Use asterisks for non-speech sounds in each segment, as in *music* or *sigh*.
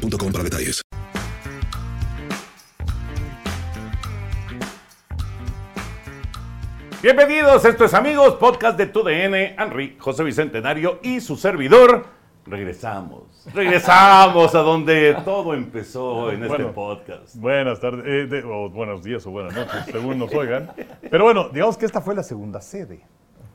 para detalles. Bienvenidos, esto es Amigos, podcast de TUDN, Henry, José Bicentenario y su servidor. Regresamos, regresamos a donde todo empezó en este Bueno, podcast. Buenas tardes, eh, de- o buenos días o buenas noches, según nos oigan. Pero bueno, digamos que esta fue la segunda sede.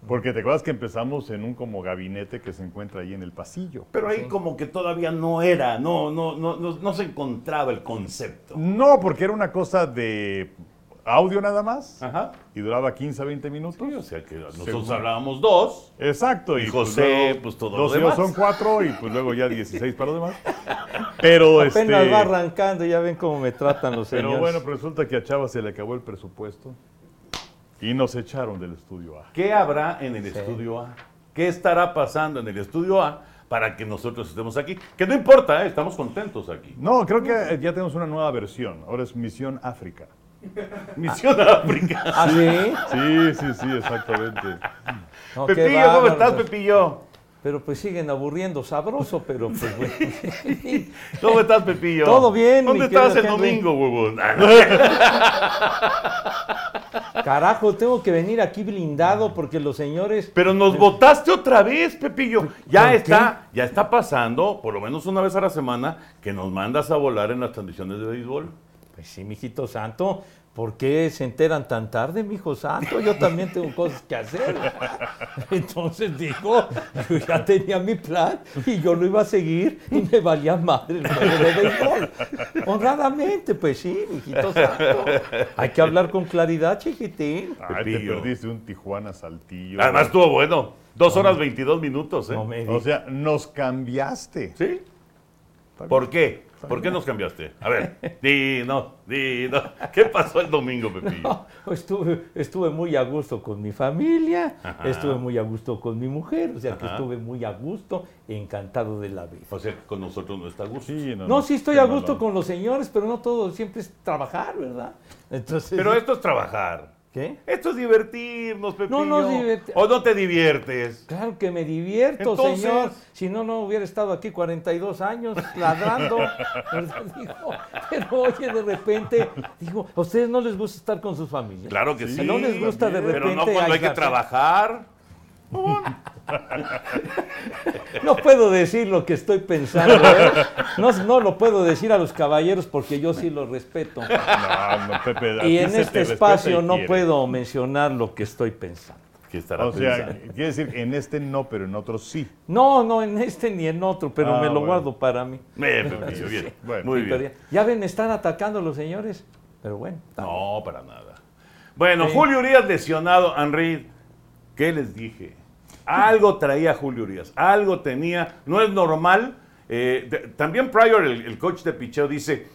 Porque te acuerdas que empezamos en un como gabinete que se encuentra ahí en el pasillo. Pero ahí como que todavía no era, no, no, no, no, no se encontraba el concepto. No, porque era una cosa de audio nada más Ajá. y duraba 15 a 20 minutos. Sí, o sea que nosotros Según- hablábamos dos. Exacto. Y José, pues, todo lo Dos y dos demás. son cuatro y pues luego ya 16 para los demás. Pero Apenas este, va arrancando, ya ven cómo me tratan los señores. Pero bueno, pues resulta que a Chava se le acabó el presupuesto y nos echaron del estudio A. ¿Qué habrá en el estudio A? ¿Qué estará pasando en el estudio A para que nosotros estemos aquí? Que no importa, ¿eh? estamos contentos aquí. No, creo que ya tenemos una nueva versión. Ahora es Misión África. *laughs* Misión África. ¿Ah, sí? Sí, sí, sí, exactamente. No, Pepillo, ¿cómo estás, Pepillo? Pero pues siguen aburriendo sabroso, pero pues bueno. *laughs* ¿Cómo estás, Pepillo? Todo bien, ¿Dónde estabas el domingo, huevón? *laughs* *laughs* Carajo, tengo que venir aquí blindado porque los señores... Pero nos votaste otra vez, Pepillo. Ya está, ya está pasando, por lo menos una vez a la semana, que nos mandas a volar en las transmisiones de béisbol. Pues sí, mijito santo, ¿por qué se enteran tan tarde, mijo santo? Yo también tengo cosas que hacer. *laughs* Entonces digo, yo ya tenía mi plan y yo lo iba a seguir y me valía madre el juego de béisbol. Honradamente, pues sí, mijito santo. Hay que hablar con claridad, chiquitín. Ay, te perdiste un Tijuana Saltillo. Además estuvo bueno. Dos horas 22 minutos, ¿eh? No me O sea, nos cambiaste. ¿Sí? ¿Por qué? ¿Por qué nos cambiaste? A ver, dinos, dinos. ¿Qué pasó el domingo, Pepillo? No, estuve, estuve muy a gusto con mi familia, Ajá. estuve muy a gusto con mi mujer, o sea que estuve muy a gusto, encantado de la vida. O sea, que con nosotros no está a gusto. Sí, no, No, sí estoy a gusto con los señores, pero no todo siempre es trabajar, ¿verdad? Entonces, Pero esto es trabajar. ¿Qué? Esto es divertirnos, Pepillo. no es divertir- ¿O no te diviertes? Claro que me divierto, Entonces- señor. Si no, no hubiera estado aquí 42 años ladrando. *laughs* *laughs* pero oye, de repente, digo, ¿a ustedes no les gusta estar con sus familias? Claro que sí. ¿No les gusta de Pero no repente cuando hay que trabajar. No puedo decir lo que estoy pensando. ¿eh? No, no lo puedo decir a los caballeros porque yo sí los respeto. No, no, Pepe. Y en este espacio no quiere. puedo mencionar lo que estoy pensando. ¿Qué estará O sea, pensando? quiere decir, en este no, pero en otros sí. No, no en este ni en otro, pero Ah, me lo bueno. guardo para mí. Eh, *laughs* bien. Bueno. Muy bien. ya, ven, están atacando los señores. Pero bueno. No, para nada. Bueno, Sí. Julio Urias lesionado, Henry. ¿Qué les dije? Algo traía Julio Urias, algo tenía. No es normal. Eh, de- también Pryor, el, el coach de picheo, dice,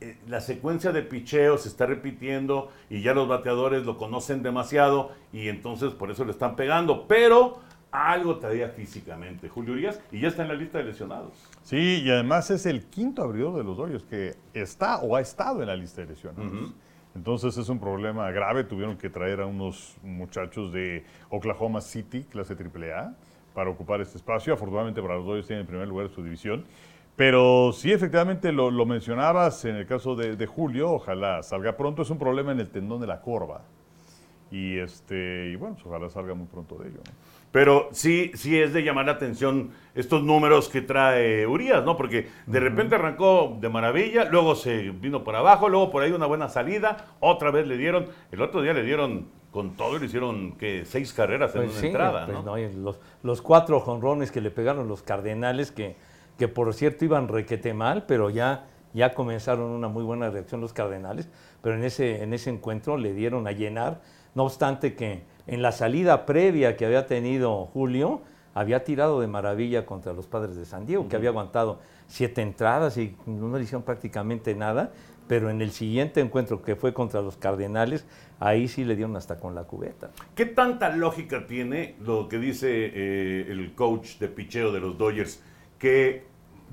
eh, la secuencia de picheo se está repitiendo y ya los bateadores lo conocen demasiado y entonces por eso le están pegando. Pero algo traía físicamente Julio Urias y ya está en la lista de lesionados. Sí, y además es el quinto abridor de los Dodgers que está o ha estado en la lista de lesionados. Entonces es un problema grave. Tuvieron que traer a unos muchachos de Oklahoma City, clase AAA, para ocupar este espacio. Afortunadamente para los Dodgers tienen en primer lugar su división. Pero sí, efectivamente, lo, lo mencionabas en el caso de, de Julio, ojalá salga pronto. Es un problema en el tendón de la corva. Y, este, y bueno, pues ojalá salga muy pronto de ello. ¿no? Pero sí, sí es de llamar la atención estos números que trae Urias, ¿no? Porque de repente arrancó de maravilla, luego se vino por abajo, luego por ahí una buena salida, otra vez le dieron, el otro día le dieron con todo y le hicieron que seis carreras en Pues una sí, entrada, pues ¿no? no, los, los cuatro jonrones que le pegaron los Cardenales, que, que por cierto iban requete mal, pero ya, ya comenzaron una muy buena reacción los Cardenales, pero en ese, en ese encuentro le dieron a llenar, no obstante que en la salida previa que había tenido Julio, había tirado de maravilla contra los padres de San Diego, que había aguantado siete entradas y no le hicieron prácticamente nada, pero en el siguiente encuentro que fue contra los Cardenales, ahí sí le dieron hasta con la cubeta. ¿Qué tanta lógica tiene lo que dice eh, el coach de picheo de los Dodgers, que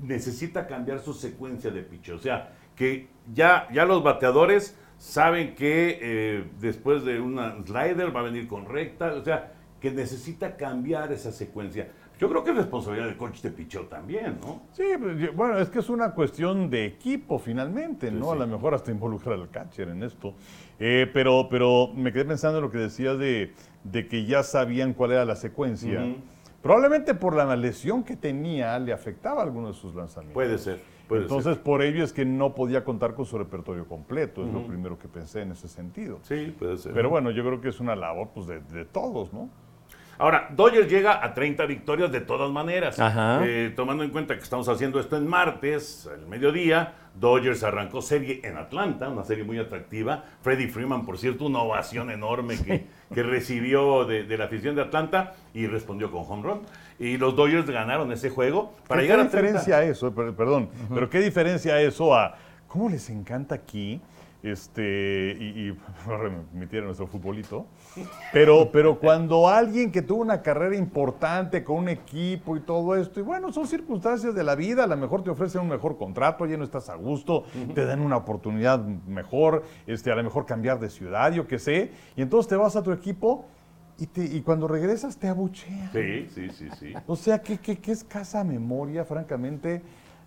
necesita cambiar su secuencia de picheo? O sea, que ya, ya los bateadores saben que eh, después de una slider va a venir con recta, o sea, que necesita cambiar esa secuencia. Yo creo que es responsabilidad del coach de picheo también, ¿no? Sí, pues, bueno, es que es una cuestión de equipo finalmente, ¿no? A lo mejor hasta involucrar al catcher en esto. Eh, pero, pero me quedé pensando en lo que decías de, de que ya sabían cuál era la secuencia. Probablemente por la lesión que tenía le afectaba algunos de sus lanzamientos. Puede ser. Puede Entonces, ser. por ello es que no podía contar con su repertorio completo, es lo primero que pensé en ese sentido. Sí, puede ser. Pero bueno, yo creo que es una labor pues, de, de todos, ¿no? Ahora, Dodgers llega a 30 victorias de todas maneras. Ajá. Eh, tomando en cuenta que estamos haciendo esto en martes, al mediodía, Dodgers arrancó serie en Atlanta, una serie muy atractiva. Freddie Freeman, por cierto, una ovación enorme que, *laughs* que recibió de, de la afición de Atlanta y respondió con home run. Y los Dodgers ganaron ese juego para ¿Qué llegar a 30. diferencia eso? Per- Perdón, pero ¿qué diferencia eso a cómo les encanta aquí? Este, y, y *laughs* remitir a nuestro futbolito. Pero, pero cuando alguien que tuvo una carrera importante con un equipo y todo esto, y bueno, son circunstancias de la vida, a lo mejor te ofrecen un mejor contrato, ya no estás a gusto, te dan una oportunidad mejor, este, a lo mejor cambiar de ciudad, yo qué sé, y entonces te vas a tu equipo y, te- y cuando regresas te abuchean. Sí, sí, sí, sí. O sea, qué, qué, qué escasa memoria, francamente,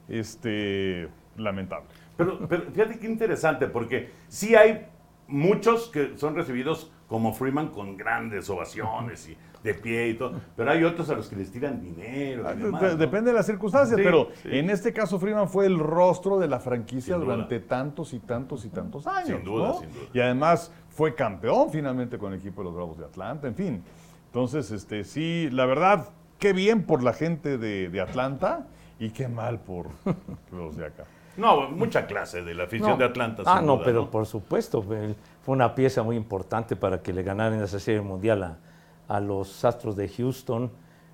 este, lamentable. Pero, pero fíjate qué interesante, porque sí hay muchos que son recibidos como Freeman con grandes ovaciones y de pie y todo, pero hay otros a los que les tiran dinero. y demás, De- ¿no? Depende de las circunstancias, Sí, pero sí. en este caso Freeman fue el rostro de la franquicia Sin duda. durante tantos y tantos y tantos años. Sin duda, ¿no? sin duda. Y además fue campeón finalmente con el equipo de los Bravos de Atlanta, en fin. Entonces, este, sí, la verdad, qué bien por la gente de, de Atlanta y qué mal por *laughs* los de acá. No, mucha clase de la afición No. de Atlanta. Ah, no, duda, pero por supuesto, fue fue una pieza muy importante para que le ganaran esa serie mundial a, a los Astros de Houston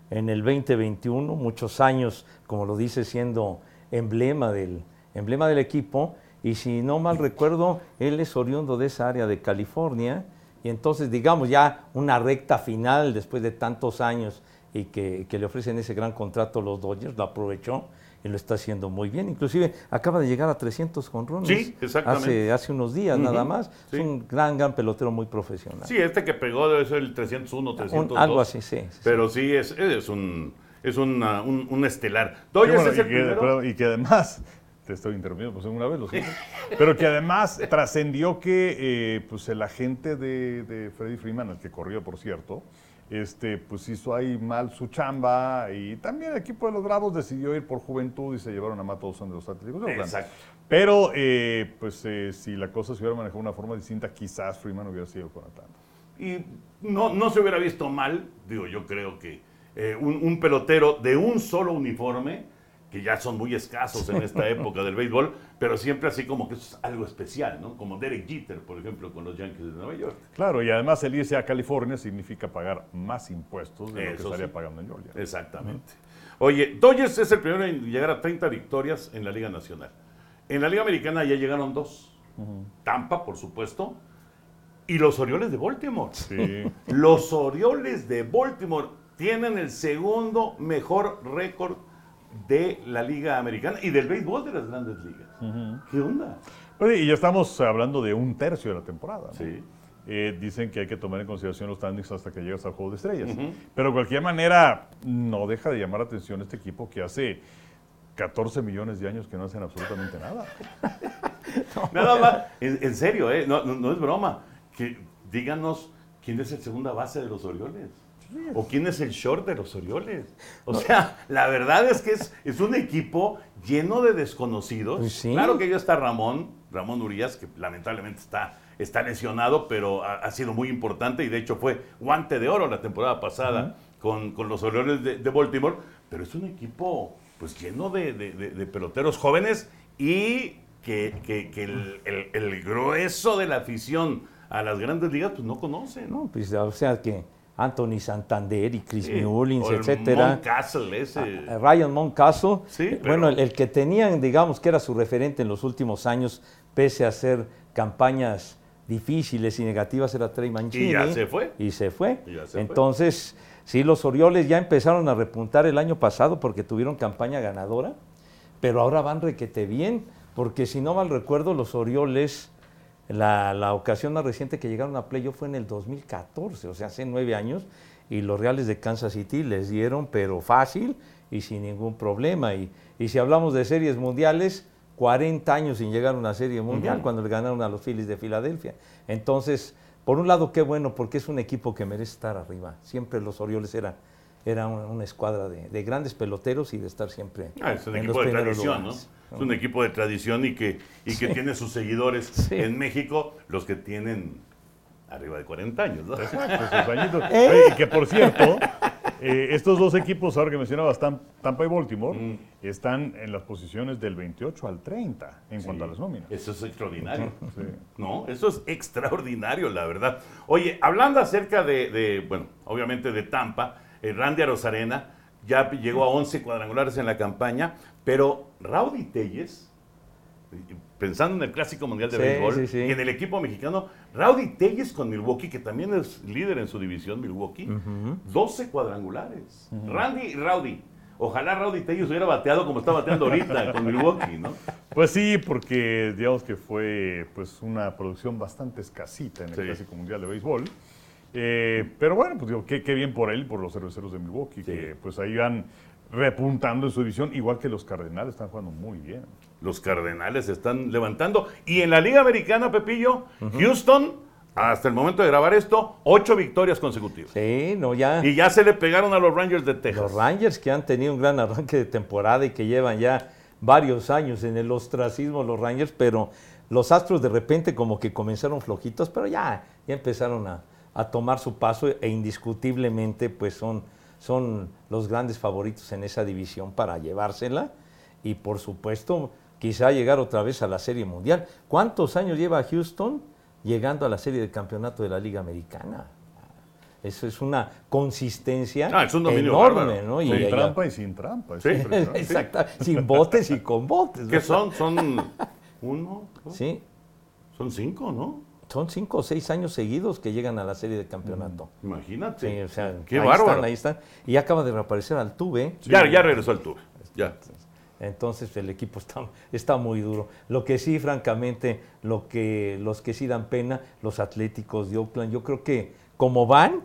en el 2021, muchos años, como lo dice, siendo emblema del, emblema del equipo. Y si no mal recuerdo, él es oriundo de esa área de California. Y entonces, digamos, ya una recta final después de tantos años y que, que le ofrecen ese gran contrato los Dodgers, lo aprovechó y lo está haciendo muy bien. Inclusive acaba de llegar a 300 jonrones Sí, exactamente. hace, hace unos días nada más. sí. Es un gran, gran pelotero muy profesional. Sí, este que pegó debe ser el 301, Un- 302. algo así, sí. sí. Pero sí, es, es un es una- un, un estelar. Bueno, es y, que, y que además, *laughs* te estoy interrumpiendo por segunda vez, lo siento, pero que además *laughs* trascendió que eh, pues el agente de, de Freddie Freeman, el que corrió, por cierto, este, pues hizo ahí mal su chamba y también el equipo de los Bravos decidió ir por juventud y se llevaron a Matt Olson de los Atléticos de. Exacto. Pero, eh, pues eh, si la cosa se hubiera manejado de una forma distinta, quizás Freeman hubiera sido con Atlanta. Y no, no se hubiera visto mal, digo, yo creo que eh, un, un pelotero de un solo uniforme, que ya son muy escasos en esta época del béisbol, *laughs* pero siempre así como que eso es algo especial, ¿no? Como Derek Jeter, por ejemplo, con los Yankees de Nueva York. Claro, y además el irse a California significa pagar más impuestos de lo que estaría sí. pagando en Georgia. Exactamente. Oye, Dodgers es el primero en llegar a 30 victorias en la Liga Nacional. En la Liga Americana ya llegaron dos. Tampa, por supuesto, y los Orioles de Baltimore. Sí. Los Orioles de Baltimore tienen el segundo mejor récord de la Liga Americana y del béisbol de las grandes ligas. ¿Qué onda? Oye, y ya estamos hablando de un tercio de la temporada. ¿no? Sí. Eh, dicen que hay que tomar en consideración los standings hasta que llegas al juego de estrellas. Pero de cualquier manera, no deja de llamar la atención este equipo que hace 14 millones de años que no hacen absolutamente nada. *laughs* Nada más, en, en serio, ¿eh? no, no- no es broma. Que, díganos quién es el segunda base de los Orioles. ¿O quién es el short de los Orioles? O sea, la verdad es que es, es un equipo lleno de desconocidos. Pues sí. Claro que ya está Ramón, Ramón Urias, que lamentablemente está, está lesionado, pero ha, ha sido muy importante y de hecho fue guante de oro la temporada pasada con, con los Orioles de, de Baltimore. Pero es un equipo pues lleno de, de- peloteros jóvenes y que, que- que el, el- el grueso de la afición a las grandes ligas pues no conoce, ¿no? No, pues, o sea que Anthony Santander y Chris Sí, Mullins, etcétera. Ese. A- a Ryan Mountcastle. Sí, Eh, pero- Bueno, el, el que tenían, digamos, que era su referente en los últimos años, pese a hacer campañas difíciles y negativas, era Trey Mancini. Y ya se fue. Y se fue. Y ya se fue. Entonces, sí, los Orioles ya empezaron a repuntar el año pasado porque tuvieron campaña ganadora, pero ahora van requete bien, porque si no mal recuerdo, los Orioles, la, la ocasión más reciente que llegaron a playoff fue en el 2014, o sea, hace nueve años, y los Reales de Kansas City les dieron, pero fácil y sin ningún problema. Y, y si hablamos de series mundiales, 40 años sin llegar a una serie mundial, cuando le ganaron a los Phillies de Filadelfia. Entonces, por un lado, qué bueno, porque es un equipo que merece estar arriba. Siempre los Orioles eran era una, una escuadra de, de grandes peloteros y de estar siempre Ah, es un en equipo los de tradición, lugares. ¿no? Es un equipo de tradición y que, y que tiene sus seguidores *laughs* Sí. en México, los que tienen arriba de 40 años, ¿no? Exacto, sus. *laughs* ¿Eh? Oye, que por cierto, eh, estos dos equipos, ahora que mencionabas Tam- Tampa y Baltimore, Mm. están en las posiciones del 28 al 30 en cuanto a las nóminas. Eso es extraordinario. Sí. No, eso es extraordinario, la verdad. Oye, hablando acerca de, de, bueno, obviamente de Tampa, Randy Arozarena ya llegó a 11 cuadrangulares en la campaña, pero Rowdy Telles, pensando en el Clásico Mundial de Sí, Béisbol sí, sí. y en el equipo mexicano, Rowdy Telles con Milwaukee, que también es líder en su división, Milwaukee, 12 cuadrangulares. Randy y Rowdy. Ojalá Rowdy Telles hubiera bateado como está bateando ahorita con Milwaukee, ¿no? Pues sí, porque digamos que fue pues una producción bastante escasita en el. Clásico Mundial de Béisbol. Eh, pero bueno, pues digo, qué, qué bien por él, por los cerveceros de Milwaukee, Sí. que pues ahí van repuntando en su división, igual que los Cardenales están jugando muy bien. Los Cardenales se están levantando. Y en la Liga Americana, Pepillo, Houston, hasta el momento de grabar esto, ocho victorias consecutivas. Sí, no, ya. Y ya se le pegaron a los Rangers de Texas. Los Rangers que han tenido un gran arranque de temporada y que llevan ya varios años en el ostracismo los Rangers, pero los Astros de repente como que comenzaron flojitos, pero ya, ya empezaron a, a tomar su paso e indiscutiblemente pues son, son los grandes favoritos en esa división para llevársela y por supuesto quizá llegar otra vez a la Serie Mundial. ¿Cuántos años lleva Houston llegando a la Serie de campeonato de la Liga Americana? Eso es una consistencia Ah, es un dominio enorme, bárbaro. ¿no? Y ella- trampa y sin trampa. Sí. *laughs* Exacto, sin botes y con botes. ¿Qué ¿no? son? Son uno, dos, Sí, son cinco, ¿no? Son cinco o seis años seguidos que llegan a la serie de campeonato. Imagínate. Sí, o sea, Qué ahí bárbaro. están, ahí están. Y acaba de reaparecer Altuve. Ya, ya regresó al tour. Ya. Entonces el equipo está, está muy duro. Lo que sí, francamente, lo que, los que sí dan pena, los Atléticos de Oakland, yo creo que como van,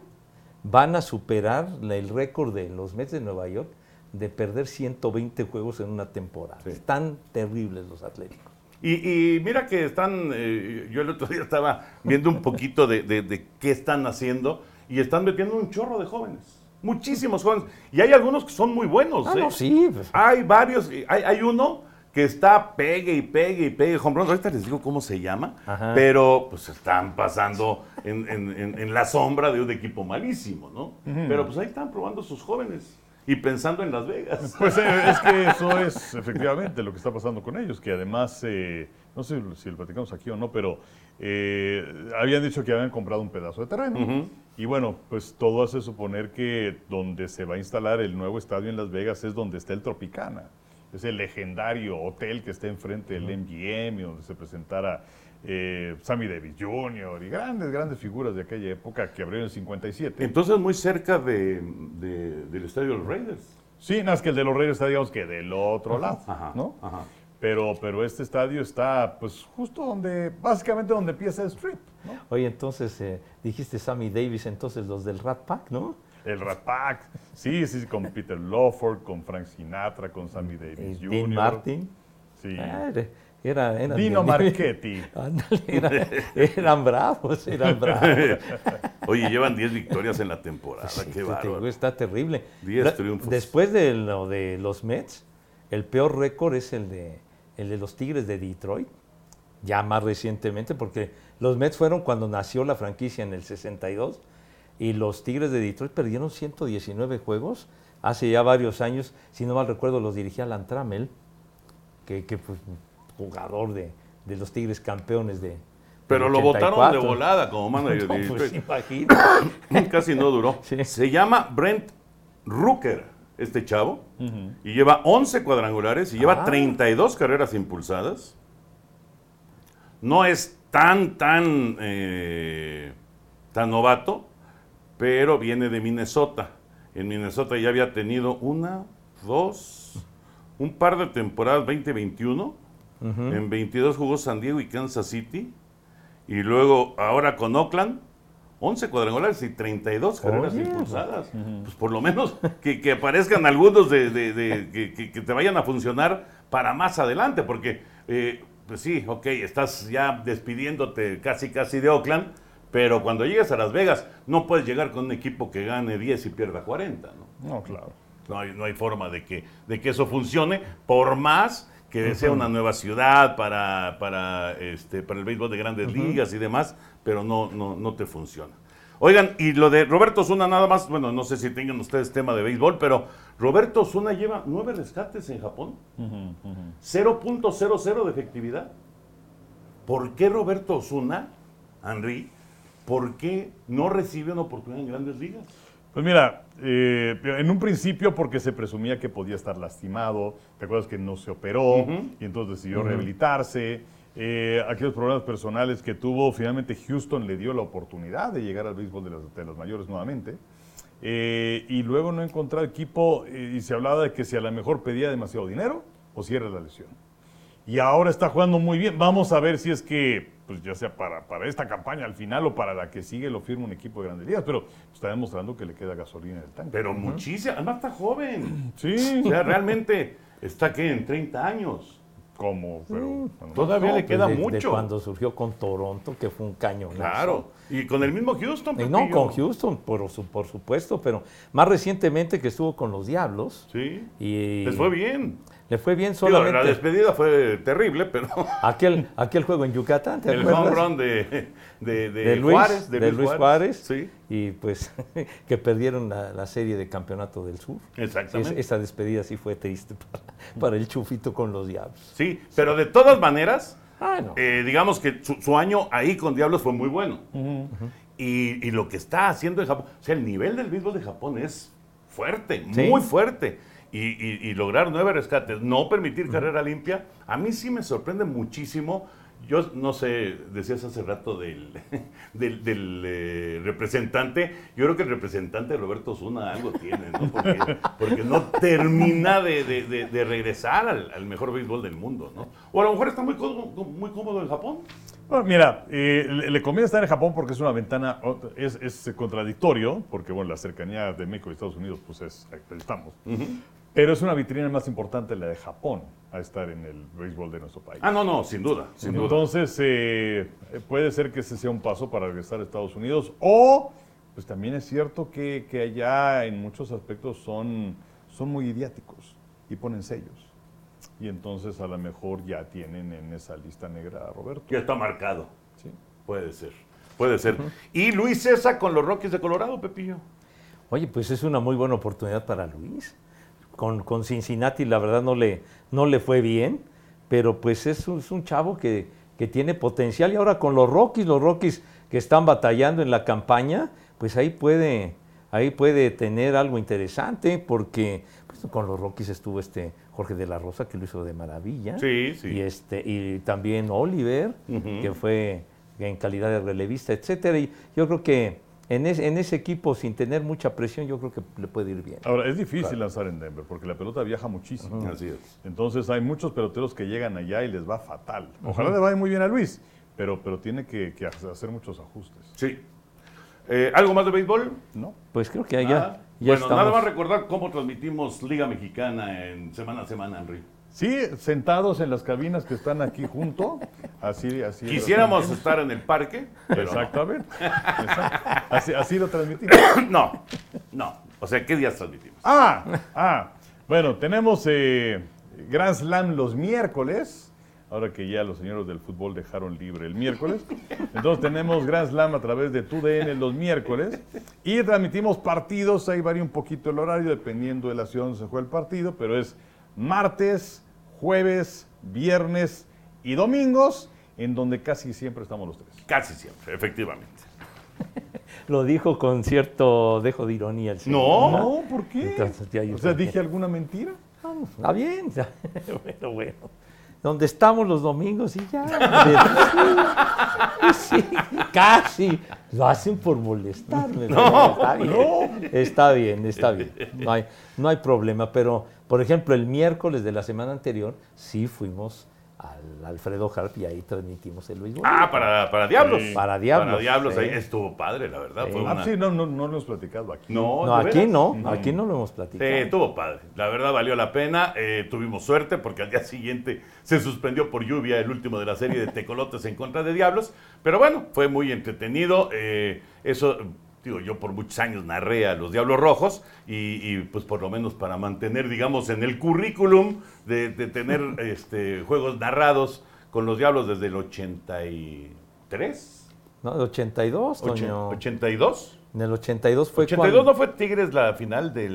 van a superar el récord de los Mets de Nueva York de perder 120 juegos en una temporada. Sí. Están terribles los Atléticos. Y, y mira que están, eh, yo el otro día estaba viendo un poquito de, de- de qué están haciendo y están metiendo un chorro de jóvenes, muchísimos jóvenes. Y hay algunos que son muy buenos. Ah, ¿eh? no, sí. pues, Hay varios, y hay, hay uno que está pegue y pegue y pegue home runs. Ahorita les digo cómo se llama, Ajá. pero pues están pasando en, en- en- en la sombra de un equipo malísimo, ¿no? Pero pues ahí están probando sus jóvenes y pensando en Las Vegas. *laughs* Pues eh, es que eso es efectivamente lo que está pasando con ellos, que además, eh, no sé si lo platicamos aquí o no, pero eh, habían dicho que habían comprado un pedazo de terreno. Y bueno, pues todo hace suponer que donde se va a instalar el nuevo estadio en Las Vegas es donde está el Tropicana. Es el legendario hotel que está enfrente del MGM y donde se presentara eh, Sammy Davis Jr. y grandes, grandes figuras de aquella época que abrieron en el 57. Entonces muy cerca de, de- del estadio de los Raiders. Sí, nada más que el de los Reyes está, digamos que del otro lado, Ajá, ¿no? ajá. Pero, pero este estadio está, pues, justo donde, básicamente donde empieza el strip, ¿no? Oye, entonces eh, dijiste Sammy Davis, entonces los del Rat Pack, ¿no? El Rat Pack, sí, sí, sí, con Peter Lawford, con Frank Sinatra, con Sammy Eh, Davis Jr. Dean Martin. Sí. Ah, era- era, eran Dino de- Marchetti. *laughs* Ándale, era- eran bravos, eran bravos. *laughs* Oye, llevan 10 victorias en la temporada. Sí, Qué bárbaro. está terrible. Diez La- triunfos. Después de lo de los Mets, el peor récord es el de, el de los Tigres de Detroit, ya más recientemente, porque los Mets fueron cuando nació la franquicia en el 62 y los Tigres de Detroit perdieron 119 juegos hace ya varios años. Si no mal recuerdo, los dirigía Alan Trammell, que, que un jugador de, de los Tigres campeones de, Pero lo votaron de 84. volada como manager. *laughs* No, pues. *coughs* Casi no duró. Sí. Se llama Brent Rooker, este chavo, y lleva 11 cuadrangulares y lleva Ah. 32 carreras impulsadas. No es tan, tan, eh, tan novato, pero viene de Minnesota. En Minnesota ya había tenido una, dos, un par de temporadas 2021. En 22 jugó San Diego y Kansas City. Y luego, ahora con Oakland, 11 cuadrangulares y 32 carreras Oye. impulsadas. Pues por lo menos que, que aparezcan algunos de, de- de- que, que- que te vayan a funcionar para más adelante, porque, eh, pues sí, ok, estás ya despidiéndote casi, casi de Oakland, pero cuando llegues a Las Vegas no puedes llegar con un equipo que gane 10 y pierda 40, ¿no? No, claro. No hay, no hay forma de que, de que eso funcione, por más que sea una nueva ciudad para, para, este, para el béisbol de grandes ligas y demás, pero no, no, no te funciona. Oigan, y lo de Roberto Osuna nada más, bueno, no sé si tengan ustedes tema de béisbol, pero Roberto Osuna lleva nueve rescates en Japón. 0.00 de efectividad. ¿Por qué Roberto Osuna, Henry, por qué no recibe una oportunidad en grandes ligas? Pues mira, eh, en un principio porque se presumía que podía estar lastimado, te acuerdas que no se operó y entonces decidió rehabilitarse. Eh, aquellos problemas personales que tuvo, finalmente Houston le dio la oportunidad de llegar al béisbol de las, de las mayores nuevamente. Eh, y luego no encontró equipo eh, y se hablaba de que si a lo mejor pedía demasiado dinero o si era la lesión. Y ahora está jugando muy bien. Vamos a ver si es que, pues ya sea para, para esta campaña al final o para la que sigue, lo firma un equipo de grandes ligas. Pero está demostrando que le queda gasolina en el tanque. Pero muchísimo, además está joven. sí, O sea, realmente está que en 30 años. como, pero. bueno, Todavía No, le pues, queda de- de mucho. cuando surgió con Toronto, que fue un cañonazo. Claro. Y con el mismo Houston. Eh, No, Pepillo. con Houston, por, su- por supuesto, pero más recientemente que estuvo con los Diablos. Sí. Y Les fue bien. Le fue bien Digo, solamente. la despedida fue terrible, pero *laughs* aquel, aquel juego en Yucatán, ¿te el acuerdas? home run de, de, de de Luis, Juárez. de Luis Juárez, Sí, y pues *laughs* que perdieron la, la serie de campeonato del sur. exactamente. Es- esa despedida sí fue triste para, para el chufito con los diablos. Sí, pero de todas maneras, Ah, no. eh, digamos que su, su año ahí con Diablos fue muy bueno. y, y lo que está haciendo en Japón, o sea, el nivel del béisbol de Japón es fuerte, Sí. muy fuerte. Y, y- y lograr nueve rescates, no permitir carrera limpia, a mí sí me sorprende muchísimo. Yo no sé, decías hace rato del, *laughs* del, del, eh, representante. Yo creo que el representante Roberto Osuna algo tiene, ¿no? Porque, *laughs* porque no termina de, de- de- de regresar al, al mejor béisbol del mundo, ¿no? O a lo mejor está muy cómodo, muy cómodo en Japón. Bueno, mira, eh, le, le conviene estar en Japón porque es una ventana, es, es contradictorio, porque bueno, la cercanía de México y Estados Unidos, pues es, ahí estamos. Pero es una vitrina más importante la de Japón a estar en el béisbol de nuestro país. Ah, no, no, sin duda, sin duda. Entonces, eh, puede ser que ese sea un paso para regresar a Estados Unidos. O, pues también es cierto que, que allá en muchos aspectos son, son muy idiáticos y ponen sellos. Y entonces a lo mejor ya tienen en esa lista negra a Roberto. Ya está marcado. Sí. Puede ser, puede ser. Y Luis César con los Rockies de Colorado, Pepillo. Oye, pues es una muy buena oportunidad para Luis. Con, con Cincinnati la verdad no le, no le fue bien, pero pues es un, es un chavo que, que tiene potencial y ahora con los Rockies, los Rockies que están batallando en la campaña, pues ahí puede, ahí puede tener algo interesante porque pues, con los Rockies estuvo este Jorge de la Rosa que lo hizo de maravilla. Sí, sí. Y, este, y también Oliver, que fue en calidad de relevista, etcétera. Y yo creo que en, es- en ese equipo, sin tener mucha presión, yo creo que le puede ir bien. Ahora, es difícil lanzar en Denver porque la pelota viaja muchísimo. Así es. Entonces hay muchos peloteros que llegan allá y les va fatal. Ojalá le vaya muy bien a Luis, pero, pero tiene que, que hacer muchos ajustes. Sí. Eh, ¿Algo más de béisbol? ¿No? Pues creo que ya, Nada. ya bueno, nada más recordar cómo transmitimos Liga Mexicana en semana a semana, Henry. Sí, sentados en las cabinas que están aquí junto. Así, así. Quisiéramos estar en el parque, pero. Exactamente. Así lo transmitimos. *coughs* no, no. O sea, ¿qué días transmitimos? Ah, ah. Bueno, tenemos eh, Grand Slam los miércoles. Ahora que ya los señores del fútbol dejaron libre el miércoles. Entonces tenemos Grand Slam a través de TUDN los miércoles. Y transmitimos partidos. Ahí varía un poquito el horario dependiendo de la ciudad donde se juega el partido. Pero es martes, jueves, viernes y domingos. en donde casi siempre estamos los tres. Casi siempre, efectivamente. *laughs* Lo dijo con cierto dejo de ironía el señor. No. No, ¿por qué? Entonces, ya o sea, dije alguna mentira. Vamos, está bien. *laughs* bueno, bueno. Donde estamos los domingos y ya. Sí, *laughs* sí, casi. Lo hacen por molestarme. pero está bien. Está bien, está bien. No hay, no hay problema. Pero, por ejemplo, el miércoles de la semana anterior sí fuimos al Alfredo Harp y ahí transmitimos el béisbol. Ah, para, para Diablos. Sí. Para Diablos, Para Diablos, sí. ahí estuvo padre, la verdad. Fue Ah, una- sí, no, no, no lo hemos platicado aquí. No, no, ¿de aquí no, aquí no lo hemos platicado. Sí, estuvo padre. La verdad valió la pena. Eh, tuvimos suerte porque al día siguiente se suspendió por lluvia el último de la serie de Tecolotes en contra de Diablos. Pero bueno, fue muy entretenido. Eh, eso, digo, yo por muchos años narré a los Diablos Rojos y, y, pues por lo menos para mantener, digamos, en el currículum de, de tener *laughs* este, juegos narrados con los Diablos desde el 83. No, el 82, Toño. ¿82? En el 82 fue 82 cuando... no fue Tigres la final de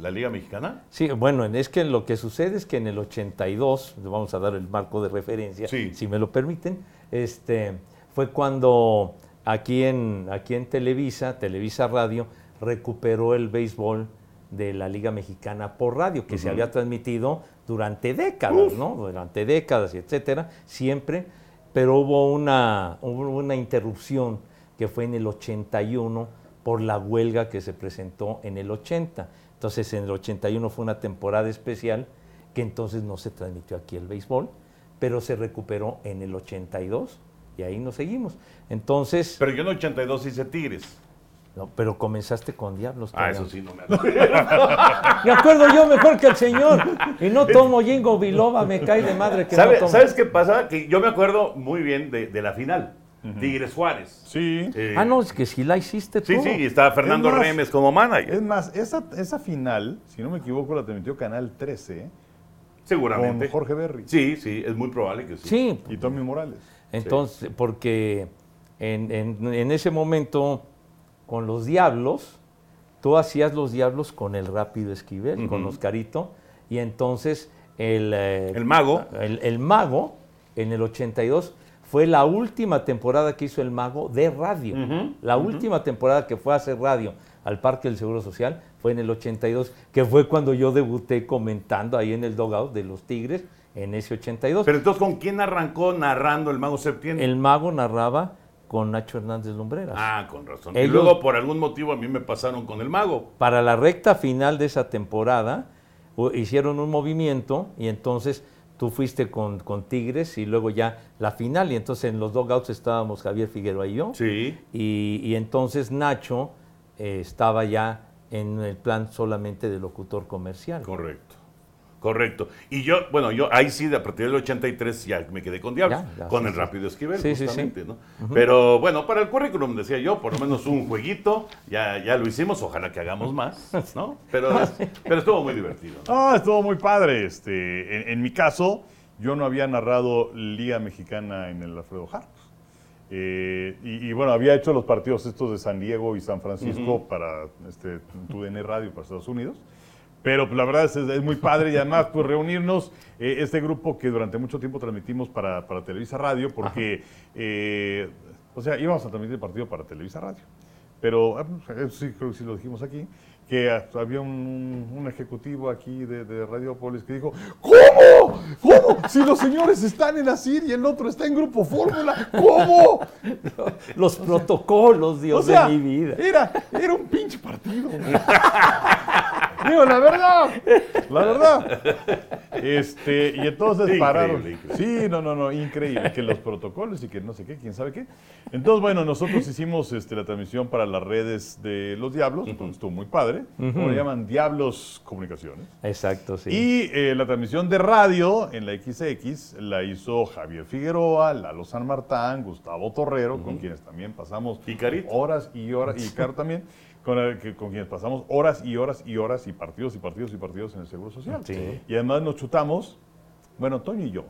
la Liga Mexicana. Sí, bueno, es que lo que sucede es que en el 82, vamos a dar el marco de referencia, Sí. si me lo permiten, este, fue cuando aquí en, aquí en Televisa, Televisa Radio, recuperó el béisbol de la Liga Mexicana por radio, que se había transmitido durante décadas, ¿no? Durante décadas y etcétera, siempre, pero hubo una, hubo una interrupción que fue en el 81 por la huelga que se presentó en el 80. Entonces en el 81 fue una temporada especial que entonces no se transmitió aquí el béisbol, pero se recuperó en el 82 y ahí nos seguimos. Entonces, Pero yo en 82 hice Tigres. no, pero comenzaste con Diablos. Ah, eso sí, no me acuerdo. *laughs* Me acuerdo yo mejor que el señor. Y no tomo Jingo Biloba, me cae de madre que ¿Sabe- no tomo. ¿Sabes qué pasa? Que yo me acuerdo muy bien de, de la final. Tigres Juárez. Sí. Eh, Ah, no, es que sí la hiciste tú. Sí, sí, y estaba Fernando Es más, Remes como manager. Es más, esa, esa final, si no me equivoco, la transmitió Canal 13 seguramente. con Jorge Berry Sí, sí, es muy probable que sí. Sí, y Tommy Morales. Entonces, porque en, en- en ese momento, con los Diablos, tú hacías los Diablos con el Rápido Esquivel, con Oscarito, y entonces el, eh, El mago. el, el mago, en el 82, fue la última temporada que hizo el mago de radio. La última temporada que fue a hacer radio al Parque del Seguro Social fue en el 82, que fue cuando yo debuté comentando ahí en el dogout de los Tigres en ese 82. Pero entonces, ¿con quién arrancó narrando el Mago Septiembre? el mago narraba con Nacho Hernández Lumbreras. Ah, con razón. Y luego, por algún motivo, a mí me pasaron con el Mago. Para la recta final de esa temporada hicieron un movimiento y entonces tú fuiste con, con Tigres y luego ya la final y entonces en los dogouts estábamos Javier Figueroa y yo. Sí. Y, y entonces Nacho eh, estaba ya en el plan solamente de locutor comercial. Correcto. Correcto. Y yo, bueno, yo ahí sí, a partir del 83 ya me quedé con Diablos, Ya, ya, con sí, el sí. Rápido Esquivel, Sí, sí, sí. justamente, ¿no? Pero bueno, para el currículum, decía yo, por lo menos un jueguito, ya, ya lo hicimos, ojalá que hagamos más, ¿no? Pero, *laughs* pero estuvo muy divertido. ¿no? Ah, estuvo muy padre. Este, en, en mi caso, yo no había narrado Liga Mexicana en el Alfredo Harp. Eh, y, y, bueno, había hecho los partidos estos de San Diego y San Francisco para este, TUDN Radio para Estados Unidos. Pero pues, la verdad es, es muy padre y además pues reunirnos, eh, este grupo que durante mucho tiempo transmitimos para, para Televisa Radio, porque, eh, o sea, íbamos a transmitir el partido para Televisa Radio. Pero, ah, pues, eso sí, creo que sí lo dijimos aquí, que había un, un ejecutivo aquí de, de Radiopolis que dijo, ¿cómo? ¿Cómo? Si los señores están en ASIR y el otro está en Grupo Fórmula, ¿cómo? *laughs* Los protocolos, Dios o sea, de mi vida. Era, era un pinche partido. *laughs* Digo, la verdad, la verdad. Este, y entonces Increíble, pararon. increíble. Sí, no, no, no, increíble. Que los protocolos y que no sé qué, quién sabe qué. Entonces, bueno, nosotros hicimos este, la transmisión para las redes de los Diablos, pues, estuvo muy padre. Como le llaman Diablos Comunicaciones. Exacto, sí. Y eh, la transmisión de radio en la XX la hizo Javier Figueroa, Lalo San Martán, Gustavo Torrero, con quienes también pasamos Y horas y horas, y *laughs* Caro también, con, el que- con quienes pasamos horas y horas y horas y partidos y partidos y partidos en el Seguro Social. Sí. Y además nos chutamos, bueno, Toño y yo,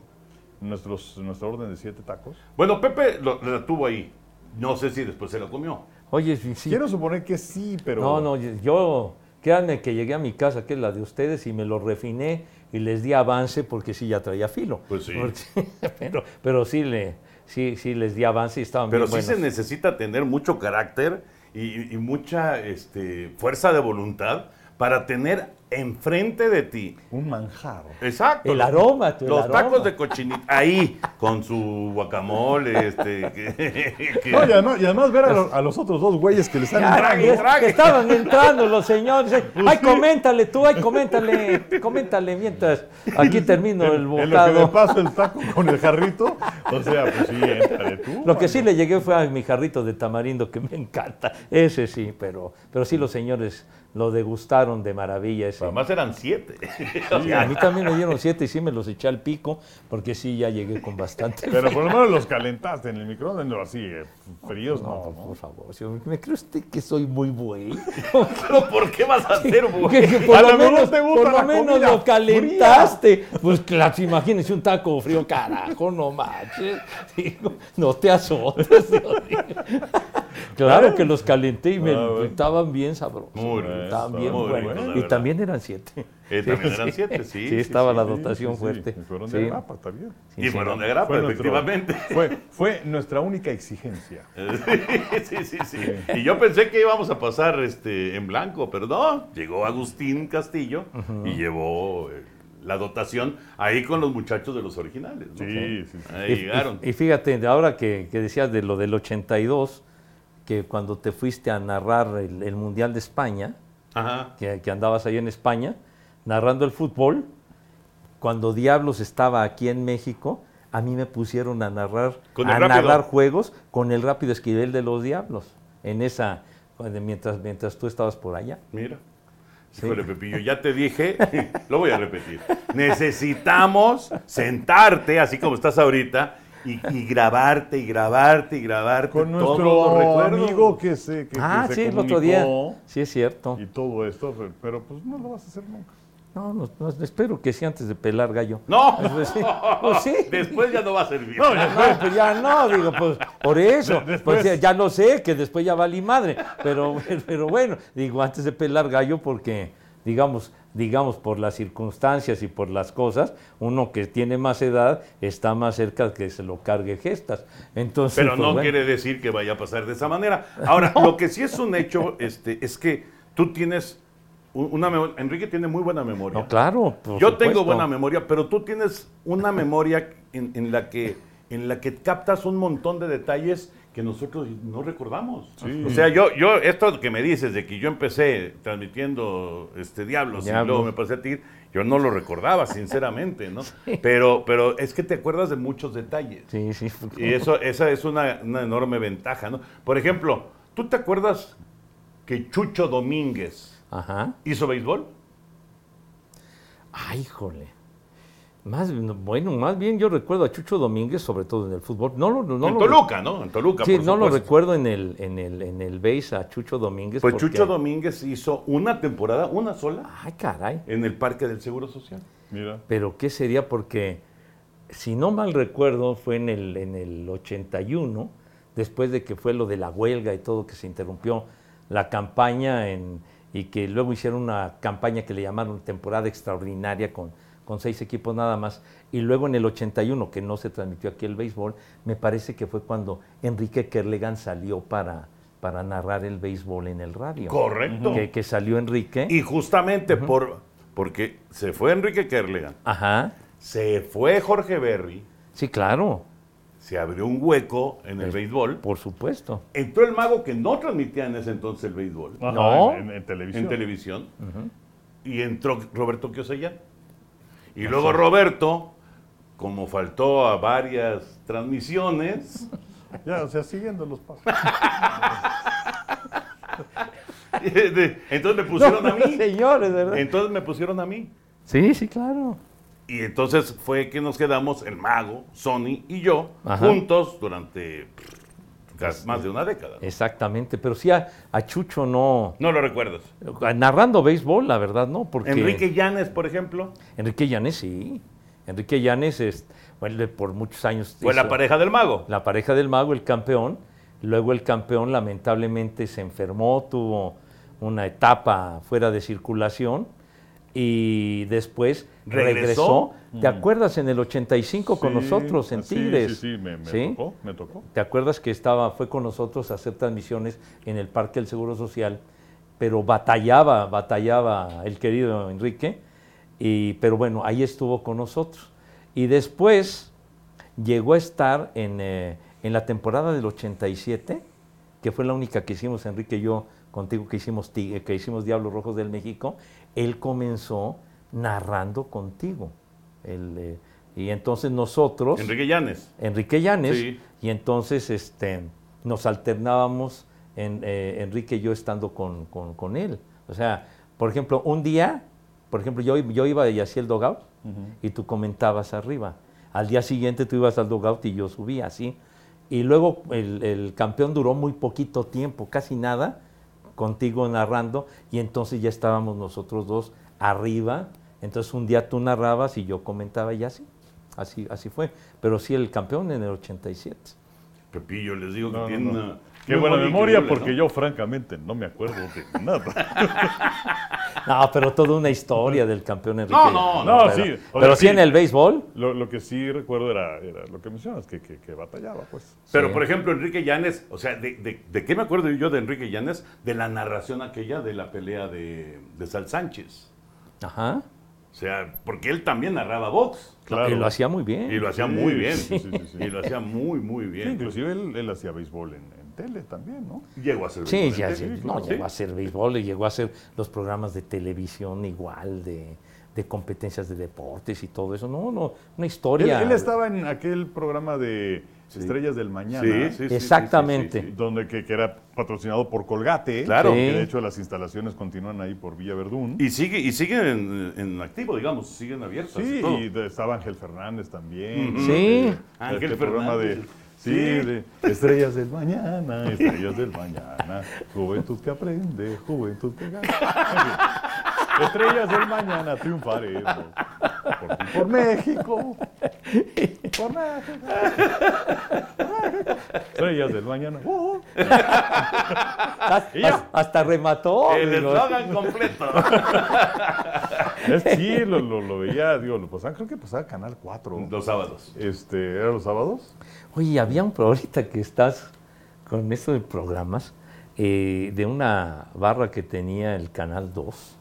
nuestros, nuestra orden de siete tacos. Bueno, Pepe lo, la tuvo ahí. No sé si después se lo comió. Oye, sí, sí. Quiero suponer que sí, pero... No, no, yo, créanme que llegué a mi casa, que es la de ustedes, y me lo refiné y les di avance porque sí ya traía filo. Pues sí. Porque- *laughs* pero, pero sí le, sí, sí les di avance y estaban Pero bien sí se buenos. necesita tener mucho carácter y, y mucha este, fuerza de voluntad para tener enfrente de ti. Un manjar. Exacto. El aroma, tú, el Los aroma. tacos de cochinita. Ahí, con su guacamole, este. que- *laughs* que- No, y, además, y además ver a, los- a los otros dos güeyes que le están entrando. que- estaban entrando los señores. Ay, coméntale tú, ay, coméntale, coméntale mientras aquí termino el En lo que me bocado. paso el taco con el jarrito. O sea, pues sí, éntrale tú. Lo que sí le llegué fue a mi jarrito de tamarindo, que me encanta. Ese sí, pero, pero sí los señores lo degustaron de maravilla. Ese. Además eran siete. *laughs* A mí también me dieron siete y sí me los eché al pico, porque sí, ya llegué con bastante. Pero por lo menos los calentaste en el microondas, no así, eh, fríos no. No, ¿no? por favor, ¿me cree usted que soy muy güey? *laughs* Pero ¿por qué vas a? Que, que por A lo menos, te gusta por lo la menos lo calentaste. Pues claro, imagínese un taco frío, carajo, no manches. Digo, no te azotes. *laughs* Claro que los calenté y me Ah, bueno. estaban bien sabrosos. Muy estaban bien muy buenos. y también eran siete. Eh, también eran siete, sí, Sí, estaba sí, la dotación sí, fuerte. Sí, fueron de grapa, está bien. Sí, Y fueron de grapa, Fue nuestro- efectivamente. *laughs* Fue, fue nuestra única exigencia. *laughs* sí, sí, sí. Y yo pensé que íbamos a pasar este, en blanco, pero no. Llegó Agustín Castillo y llevó eh, la dotación ahí con los muchachos de los originales. ¿no? Sí, sí, sí. Ahí Y- llegaron. Y, y fíjate, ahora que, que decías de lo del 82, que cuando te fuiste a narrar el, el Mundial de España, Ajá. que, que andabas ahí en España, narrando el fútbol, cuando Diablos estaba aquí en México, a mí me pusieron a narrar, a narrar juegos con el rápido esquivel de los Diablos, en esa, mientras, mientras tú estabas por allá. Mira. Híjole, Pepillo, ya te dije, *laughs* lo voy a repetir. Necesitamos sentarte, así como estás ahorita, y, y grabarte, y grabarte, y grabarte Con todos nuestro amigo que se, que, que ah, se sí, el otro día. Sí, es cierto. Y todo esto, pero pues no lo vas a hacer nunca. No, no, no, espero que sí antes de pelar gallo. No, Pues sí, pues *laughs* sí. después ya no va a servir. No, pues ya no, digo, pues por eso. De- después- Pues, ya lo sé, que después ya valí madre. Pero, *laughs* pero bueno, digo, antes de pelar gallo, porque, digamos, digamos, por las circunstancias y por las cosas, uno que tiene más edad está más cerca que se lo cargue gestas. Entonces, Pero pues, no bueno. quiere decir que vaya a pasar de esa manera. Ahora, lo que sí es un hecho este, es que tú tienes un- una memoria. Enrique tiene muy buena memoria. No, claro. Yo tengo buena memoria, pero tú tienes una memoria en, en la que, en la que captas un montón de detalles que nosotros no recordamos. Sí. O sea, yo, yo, esto que me dices de que yo empecé transmitiendo este Diablos, y luego me pasé a ti, yo no lo recordaba, sinceramente, ¿no? *laughs* Pero, pero es que te acuerdas de muchos detalles. Sí, sí. Y eso, esa es una, una enorme ventaja, ¿no? Por ejemplo, ¿tú te acuerdas que Chucho Domínguez Ajá. hizo béisbol? Ay, híjole. Más, bueno, más bien yo recuerdo a Chucho Domínguez, sobre todo en el fútbol. No, lo- no en lo Toluca, ¿no? En Toluca, Sí, por no lo recuerdo en el, en el, en el base a Chucho Domínguez. Pues porque- Chucho Domínguez hizo una temporada, una sola, Ay, caray. en el Parque del Seguro Social. Mira. Pero ¿qué sería? Porque, si no mal recuerdo, fue en el, en el 81, después de que fue lo de la huelga y todo, que se interrumpió la campaña en- y que luego hicieron una campaña que le llamaron temporada extraordinaria con, con seis equipos nada más. Y luego en el 81, que no se transmitió aquí el béisbol, me parece que fue cuando Enrique Kerlegan salió para, para narrar el béisbol en el radio. Correcto. Que, que salió Enrique. Y justamente por, porque se fue Enrique Kerlegan, Ajá. se fue Jorge Berry, Sí, claro. se abrió un hueco en el béisbol, Por supuesto. entró el mago que no transmitía en ese entonces el béisbol Ajá, No. En, en televisión. en televisión, y entró Roberto Kiosellán. Y luego Roberto, como faltó a varias transmisiones, *laughs* Ya, o sea, siguiendo los pasos. *laughs* entonces me pusieron a mí. *laughs* Señores, ¿verdad? Entonces me pusieron a mí. Sí, sí, claro. Y entonces fue que nos quedamos el mago, Sony y yo, Ajá. juntos durante casi más de una década. Exactamente. Pero sí, a, a Chucho no. No lo recuerdas. Narrando béisbol, la verdad, no. Porque Enrique Llanes, por ejemplo, Enrique Llanes, sí. Enrique Llanes, es, bueno, por muchos años. fue la pareja del mago. La pareja del mago, el campeón. Luego el campeón lamentablemente se enfermó, tuvo una etapa fuera de circulación. y después ¿Regresó? regresó. ¿Te acuerdas en el 85 con Sí, nosotros en sí, Tigres? Sí, sí, me, me ¿Sí? tocó, me tocó. ¿Te acuerdas que estaba, fue con nosotros a hacer transmisiones en el Parque del Seguro Social? Pero batallaba, batallaba el querido Enrique. Y, pero bueno, ahí estuvo con nosotros. Y después llegó a estar en, eh, en la temporada del 87, que fue la única que hicimos, Enrique y yo, contigo, que hicimos, que hicimos Diablos Rojos del México. Él comenzó narrando contigo. El, eh, y entonces nosotros... Enrique Llanes. Enrique Llanes, Sí. y entonces este, nos alternábamos, en, eh, Enrique y yo estando con, con- con él. O sea, por ejemplo, un día, por ejemplo, yo, yo iba y hacía el dogout y tú comentabas arriba. Al día siguiente tú ibas al dogout y yo subía así. Y luego el, el campeón duró muy poquito tiempo, casi nada, contigo narrando, y entonces ya estábamos nosotros dos arriba. Entonces un día tú narrabas y yo comentaba y así. Así, así fue. Pero sí, el campeón en el 87. Pepillo, les digo que No, tiene no. una. Qué buena memoria, porque ¿no? yo francamente no me acuerdo de nada. *laughs* No, pero toda una historia del campeón Enrique. No, no, no, pero, sí, Pero sea, sí, sí. en el béisbol. Lo, lo que sí recuerdo era, era lo que mencionas, que, que, que batallaba, pues. Pero, Sí. por ejemplo, Enrique Llanes, o sea, de, de- de qué me acuerdo yo de Enrique Llanes? De la narración aquella de la pelea de, de Sal Sánchez. Ajá. O sea, porque él también narraba box. Claro. Y lo hacía muy bien. Y lo hacía Sí, muy bien. sí, sí, sí, sí. Y lo hacía muy, muy Sí, bien. inclusive él, él hacía béisbol en, en tele también, ¿no? Llegó a ser Sí, béisbol ya, sí, tele, no, sí. llegó a hacer béisbol y llegó a hacer los programas de televisión igual, de, de competencias de deportes y todo eso. No, no, una Él, historia. él estaba en aquel programa de Estrellas del Mañana. Sí, sí, sí, sí, Exactamente. sí, sí, sí. Donde que, que era patrocinado por Colgate. Claro. Que de hecho las instalaciones continúan ahí por Villa Verdún. Y sigue, y siguen en, en activo, digamos, siguen abiertas. sí, y todo. y de- estaba Ángel Fernández también. Ujú. Sí. Eh, Ángel este programa de, Fernández. sí, Sí. de Estrellas del Mañana, Estrellas del Mañana, Juventud que aprende, Juventud que gana. Estrellas del Mañana, triunfaremos. Por, por México. Estrellas del Mañana. uh, Hasta, Y ya. hasta remató. El eslogan completo. Es, sí, lo, lo, lo veía, digo, lo pasaban, creo que pasaba Canal 4. Los sábados. Este, ¿Era los sábados? Oye, había un pro- ahorita que estás con esto de programas, eh, de una barra que tenía el Canal 2,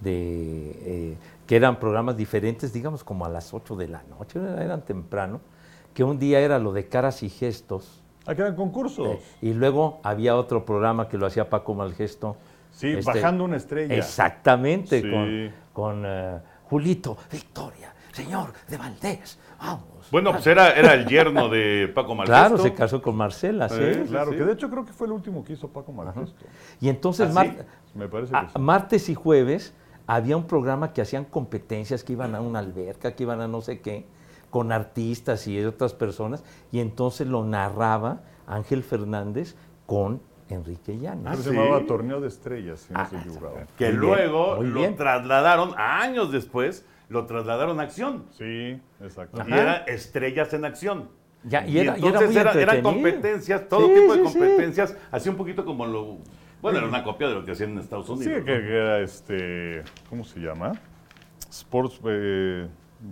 de, eh, que eran programas diferentes, digamos como a las 8 de la noche, era- eran temprano, que un día era lo de caras y gestos, Ah, que eran concursos. eh, y luego había otro programa que lo hacía Paco Malgesto. Sí, este, bajando una estrella. Exactamente, Sí. con, con eh, Julito, Victoria, señor de Valdés, vamos. Bueno, pues era, era el yerno de Paco *laughs* Malgesto. Claro, se casó con Marcela, sí. Eh, Claro, sí. que de hecho creo que fue el último que hizo Paco Malgesto. Y entonces ¿Ah, mar-? Me parece a- que sí. martes y jueves había un programa que hacían competencias, que iban a una alberca, que iban a no sé qué, con artistas y otras personas, y entonces lo narraba Ángel Fernández con Enrique Llanes. Ah, se ¿sí? llamaba Torneo de Estrellas, si no Ah, estoy equivocado. Que bien, luego muy lo bien. trasladaron, años después, lo trasladaron a acción. Sí, exacto. Y Ajá. era Estrellas en Acción. Ya, y, era, y era entonces muy era- eran competencias, todo Sí, tipo de sí, sí. competencias, así un poquito como lo... Bueno, era una copia de lo que hacían en Estados Sí, Unidos. ¿no? que era este, ¿cómo se llama? Sports eh,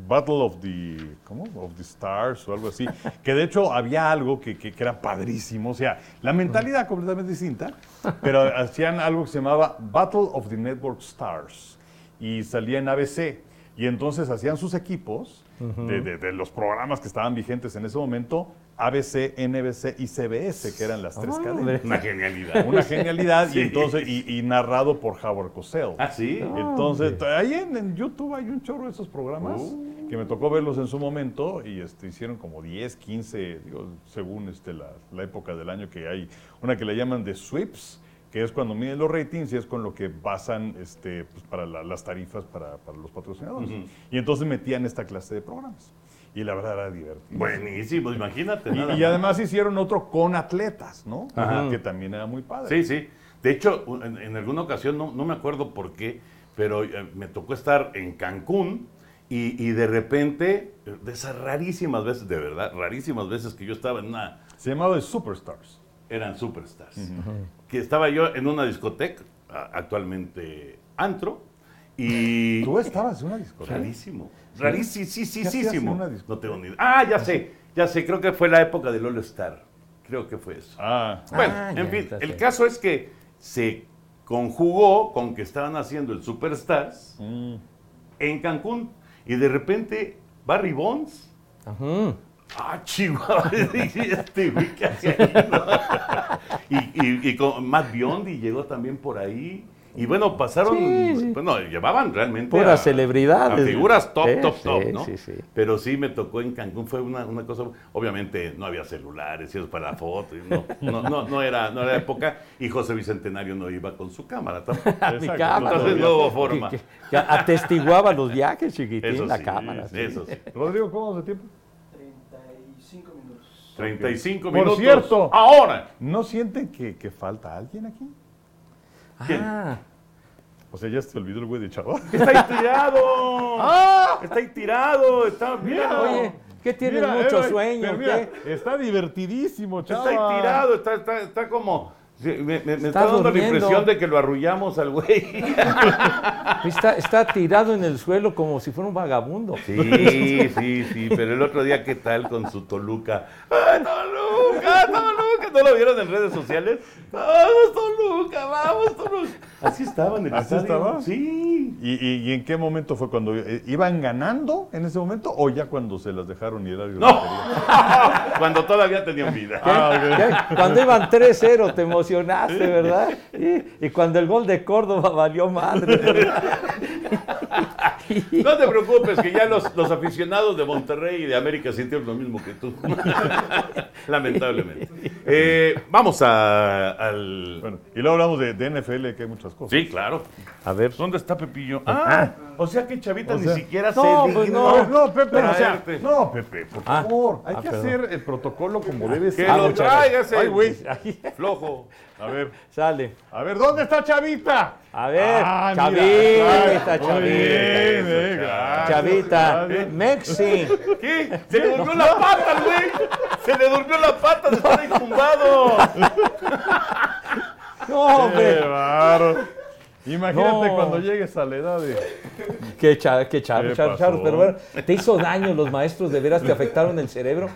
Battle of the, ¿cómo? Of the Stars o algo así. *laughs* que de hecho había algo que, que- que era padrísimo. O sea, la mentalidad completamente distinta, *laughs* pero hacían algo que se llamaba Battle of the Network Stars. Y salía en ABC. Y entonces hacían sus equipos de, de- de los programas que estaban vigentes en ese momento, ABC, NBC y CBS, que eran las tres Ah, cadenas. Una genialidad. Una genialidad Sí. y entonces y, y narrado por Howard Cosell. ¿Ah, sí? Entonces, t- ahí en, en YouTube hay un chorro de esos programas Uh. que me tocó verlos en su momento y este, hicieron como 10, 15, digo, según este, la, la época del año que hay. Una que le llaman de sweeps, que es cuando miden los ratings y es con lo que basan este, pues, para la- las tarifas para, para los patrocinadores. Y entonces metían esta clase de programas. Y la verdad era divertido. Buenísimo, imagínate. Y, nada y más. además hicieron otro con atletas, ¿no? Ajá. Que también era muy padre. Sí, sí. De hecho, en, en alguna ocasión, no, no me acuerdo por qué, pero eh, me tocó estar en Cancún y, y de repente, de esas rarísimas veces, de verdad, rarísimas veces que yo estaba en una, Se llamaba The Superstars. eran superstars, que estaba yo en una discoteca, actualmente antro, Y Tú estabas en una discoteca. rarísimo. Rarísimo, sí, sí, ¿Qué sí, hacías en sí. una No tengo ni idea. Ah, ya sé, ya sé, creo que fue la época del All Star. Creo que fue eso. Ah, Bueno, Ah, en fin, el caso es que se conjugó con que estaban haciendo el Superstars mm. en Cancún y de repente Barry Bonds. Ujú. Ah, chihuahua, dije, este güey, ¿qué hace ahí? no? y, y- y con Matt Biondi llegó también por ahí. Y bueno, pasaron, Sí, sí. bueno, llevaban realmente Puras a- celebridades. a figuras top, Sí, top, sí, top, ¿no? sí, sí. Pero sí me tocó en Cancún, fue una, una cosa, obviamente no había celulares, y eso para la foto, y no, no, no, no era, no era época, y José Bicentenario no iba con su cámara tampoco. *laughs* Mi cámara. entonces no hubo forma. Que, que atestiguaba los viajes, chiquitín, Eso la sí, cámara. sí. eso sí. Rodrigo, ¿cómo vamos de tiempo? 35 minutos. 35 Por minutos. cierto. Ahora. ¿No sienten que, que falta alguien aquí? ¿Quién? Ah, O sea, ya se te olvidó el güey de Chava. *laughs* Está ahí tirado. *laughs* Está ahí tirado. Está, mira, oye, ¿qué tienes Mira, mucho eh, sueño? mira, qué? está divertidísimo, Chava. Está ahí tirado, está, está, está como. sí, Me, me- me Está está, dando la impresión de que lo arrullamos al güey. *laughs* Está, está tirado en el suelo como si fuera un vagabundo. Sí, sí, sí, pero el otro día, ¿qué tal con su Toluca? ¡Ay, Toluca, Toluca! ¿No lo vieron en redes sociales? ¡Vamos, Toluca, vamos, Toluca! Así estaba en el ¿Así estadio. estaba? Sí. ¿Y, y, y en qué momento fue cuando eh, iban ganando en ese momento o ya cuando se las dejaron ir al No, *laughs* cuando todavía tenían vida. Ah, ¿Qué? Cuando iban 3-0 te emocionaste, ¿verdad? Y, y cuando el gol de Córdoba valió madre, ¿verdad? *laughs* *laughs* No te preocupes, que ya los, los aficionados de Monterrey y de América sintieron lo mismo que tú. *laughs* Lamentablemente. Eh, vamos a- al. Bueno, y luego hablamos de, de NFL, que hay muchas cosas. Sí, claro. A ver. ¿Dónde está Pepillo? Ah, o sea que Chavita O ni sea- siquiera No, se pues ver, no, Pepe, o sea, no, Pepe, por Ah, favor, hay ah, que perdón. hacer el protocolo como debe Que ser. Ah, lo muchas traiga ese Ay, güey. flojo. A ver, *laughs* Sale. a ver, ¿dónde está Chavita? A ver, Ah, Chavita, mira, Chavita. bien, eh, gracias, Chavita, gracias. Mexi. ¿Qué? Se le durmió la pata güey. Se le durmió la pata de estar ahí tumbado. *laughs* No, Qué hombre. Imagínate No. cuando llegues a la edad de... Qué char, qué char, ¿Qué char, char, pero bueno, te hizo daño los maestros, de veras te afectaron el cerebro.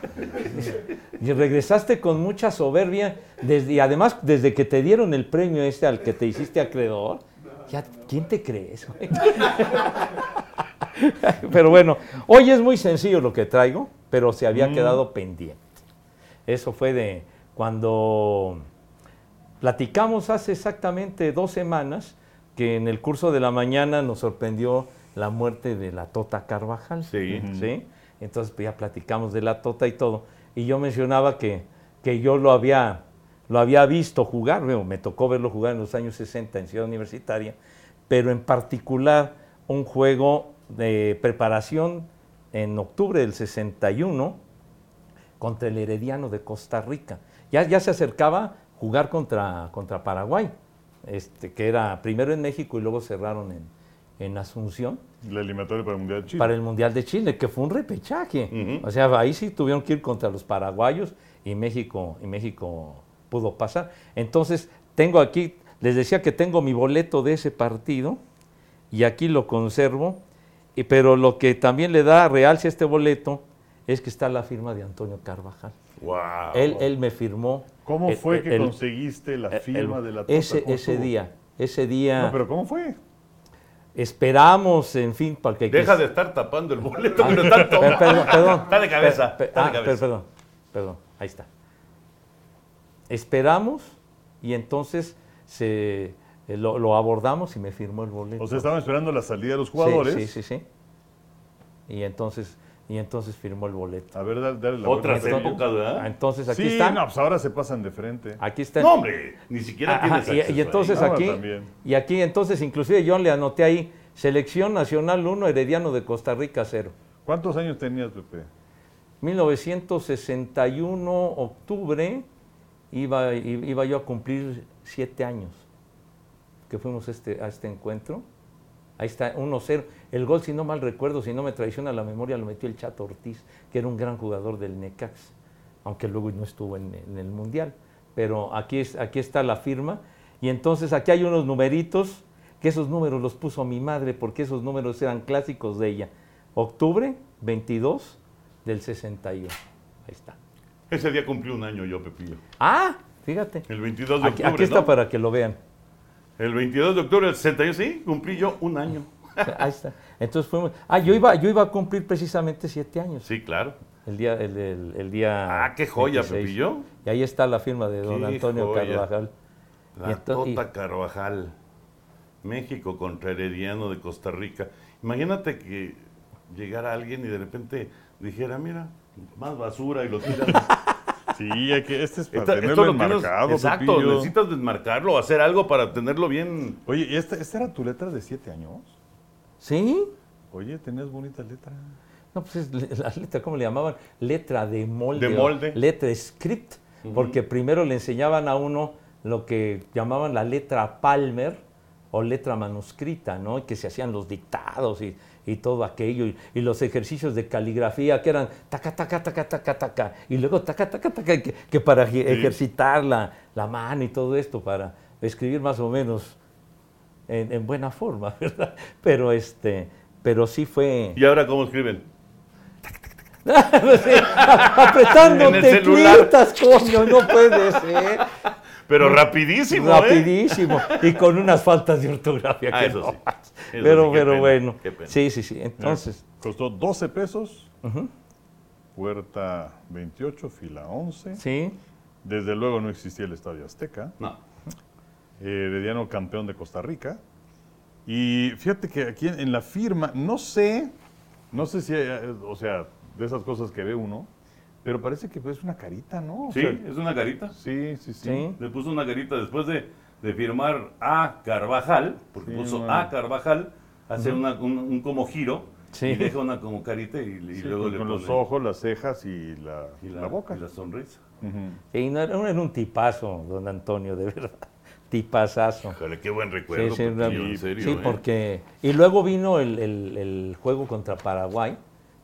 Y regresaste con mucha soberbia, desde, y además desde que te dieron el premio este al que te hiciste acreedor, ya, ¿quién te crees? *laughs* Pero bueno, hoy es muy sencillo lo que traigo, pero se había quedado pendiente. Eso fue de cuando platicamos hace exactamente dos semanas que en el curso de la mañana nos sorprendió la muerte de la Tota Carvajal. Sí. ¿sí? Entonces pues, ya platicamos de la Tota y todo. Y yo mencionaba que, que yo lo había, lo había visto jugar, bueno, me tocó verlo jugar en los años 60 en Ciudad Universitaria, pero en particular un juego de preparación en octubre del 61 contra el Herediano de Costa Rica. Ya, ya se acercaba jugar contra, contra Paraguay, este, que era primero en México y luego cerraron en, en Asunción La eliminatoria para el Mundial de Chile. para el Mundial de Chile, que fue un repechaje. O sea, ahí sí tuvieron que ir contra los paraguayos y México, y México pudo pasar. Entonces, tengo aquí, les decía que tengo mi boleto de ese partido y aquí lo conservo, y- pero lo que también le da realce a este boleto es que está la firma de Antonio Carvajal. Wow. Él, él me firmó. ¿Cómo el- fue que el- conseguiste la el- firma el- de la Tota? Ese, ¿Cómo ese día, ese día No, pero ¿cómo fue? esperamos, en fin, para que... Deja de estar tapando el boleto, pero está Per- tomando. perdón, perdón. *laughs* Está de cabeza. Per- per- está de ah, per- cabeza. perdón, perdón, ahí está. Esperamos y entonces se, eh, lo, lo abordamos y me firmó el boleto. O sea, estaban esperando la salida de los Sí, jugadores. Sí, sí, sí. Y entonces, y entonces firmó el boleto. A ver, dale, dale la Otras épocas, Ah, ¿verdad? Entonces aquí Sí, está. no, pues ahora se pasan de frente. Aquí está. No, hombre, ni siquiera Ajá, tienes y- acceso y, entonces ahí. Aquí, y aquí entonces inclusive yo le anoté ahí, Selección Nacional 1, Herediano de Costa Rica 0. ¿Cuántos años tenías, Pepe? 1961, octubre, iba, iba yo a cumplir siete años que fuimos este, a este encuentro. Ahí está, 1-0. El gol, si no mal recuerdo, si no me traiciona la memoria, lo metió el Chato Ortiz, que era un gran jugador del Necax, aunque luego no estuvo en, en el Mundial. Pero aquí, es, aquí está la firma. Y entonces aquí hay unos numeritos que esos números los puso mi madre porque esos números eran clásicos de ella. Octubre 22 del 61. Ahí está. Ese día cumplí un año yo, Pepillo. Ah, fíjate. El 22 de Aquí, octubre, aquí está ¿no? para que lo vean. El 22 de octubre del 61, sí, cumplí yo un año. *laughs* Ahí está. Entonces fuimos. Ah, yo iba, yo iba a cumplir precisamente siete años. Sí, claro. El día, el, el- el día. Ah, qué joya, 26. Pepillo. Y ahí está la firma de don Qué Antonio joya. Carvajal. La Y ento- y- Tota Carvajal. México contra Herediano de Costa Rica. Imagínate que llegara alguien y de repente dijera, mira, más basura y lo tiran. *laughs* Sí, hay que, este es para Esta- tenerlo tienes- enmarcado, Exacto, Pepillo. necesitas desmarcarlo, hacer algo para tenerlo bien. Oye, ¿y esta, esta era tu letra de siete años? ¿Sí? Oye, tenías bonita letra. No, pues es la letra, ¿cómo le llamaban? Letra de molde. De molde. Letra script. Porque primero le enseñaban a uno lo que llamaban la letra Palmer o letra manuscrita, ¿no? Y que se hacían los dictados y, y todo aquello. Y, y los ejercicios de caligrafía que eran taca, taca, taca, taca, taca. Y luego taca, taca, taca, que, que para eje- ejercitar la, la mano y todo esto, para escribir más o menos en, en buena forma, *laughs* ¿verdad? Pero, este, pero sí fue... ¿Y ahora cómo escriben? *laughs* Apretando *laughs* teclitas, coño, no puede ser. Pero rapidísimo, ¿eh? Rapidísimo. Y con unas faltas de ortografía. Ah, que eso no sí. Eso pero sí, pero pena, bueno. Sí, sí, sí. Entonces, Costó 12 pesos. Puerta 28, fila 11. sí. Desde luego no existía el Estadio Azteca. No. Herediano campeón de Costa Rica. Y fíjate que aquí en, en la firma, no sé, no sé si, eh, o sea, de esas cosas que ve uno, pero parece que es una carita, ¿no? O Sí, sea, es una carita. sí, sí, sí. Sí. Le puso una carita después de, de firmar a Carvajal, porque Sí, puso bueno. a Carvajal, hace una- un, un como giro Sí. y deja una como carita y, y Sí, luego con, le con los ojos, las cejas y la, y la boca. y la sonrisa. Y no era, era un tipazo, don Antonio, de verdad. *laughs* Tipazazo. Híjole, qué buen recuerdo, Sí, sí, era- en serio. sí, ¿eh? porque... Y luego vino el, el- el juego contra Paraguay,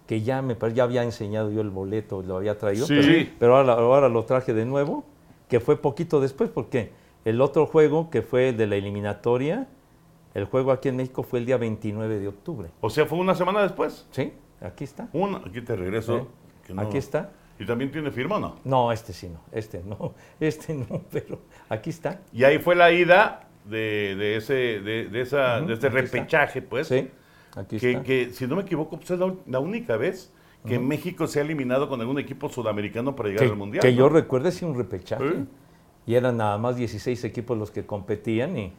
que ya me ya había enseñado yo el boleto, lo había traído, Sí. pero, pero ahora, ahora lo traje de nuevo, que fue poquito después, porque el otro juego, que fue el de la eliminatoria, el juego aquí en México fue el día 29 de octubre. O sea, fue una semana después. ¿Sí? Aquí está. Una, aquí te regreso. Sí. que no- Aquí está. ¿Y también tiene firma o no? No, este sí no, este no, *laughs* este no, *laughs* pero aquí está. Y ahí fue la ida de, de ese, de, de esa, de está. repechaje, pues. Sí, aquí que, está. que, si no me equivoco, pues es la, la única vez que México se ha eliminado con algún equipo sudamericano para llegar que, al Mundial. que ¿no? yo recuerde sí un repechaje. Y eran nada más 16 equipos los que competían. Y,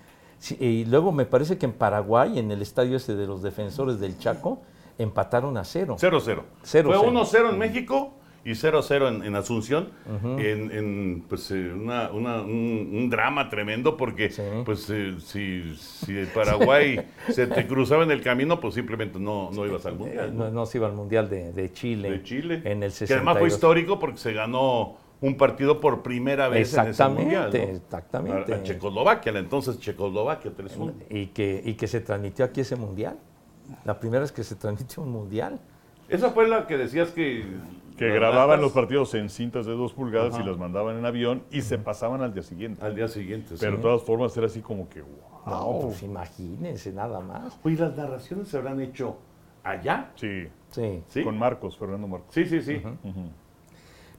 y luego me parece que en Paraguay, en el estadio ese de los defensores del Chaco, empataron a cero. 0-0. Cero, Fue cero. 1-0 en México y 0-0 en, en Asunción. En, en, pues, eh, una- una- un, un drama tremendo porque Sí. pues, eh, si, si el Paraguay *laughs* se te cruzaba en el camino, pues simplemente no, no ibas al Mundial. no, no se iba al Mundial de, de Chile. de Chile. En el que además 62. fue histórico porque se ganó un partido por primera vez en ese Exactamente, Mundial. ¿no? exactamente. A, a Checoslovaquia, la entonces Checoslovaquia 3-1. Y que, y que se transmitió aquí ese Mundial. La primera vez que se transmitió un Mundial. Esa fue la que decías que... Que las grababan los partidos en cintas de dos pulgadas Ajá. y las mandaban en avión y se pasaban al día siguiente. Al día siguiente. Pero de todas formas era así como que, No, wow. pues imagínense nada más. Oye, ¿las narraciones se habrán hecho allá? Sí, Sí. ¿Sí? con Marcos, Fernando Marcos. Sí, sí, sí.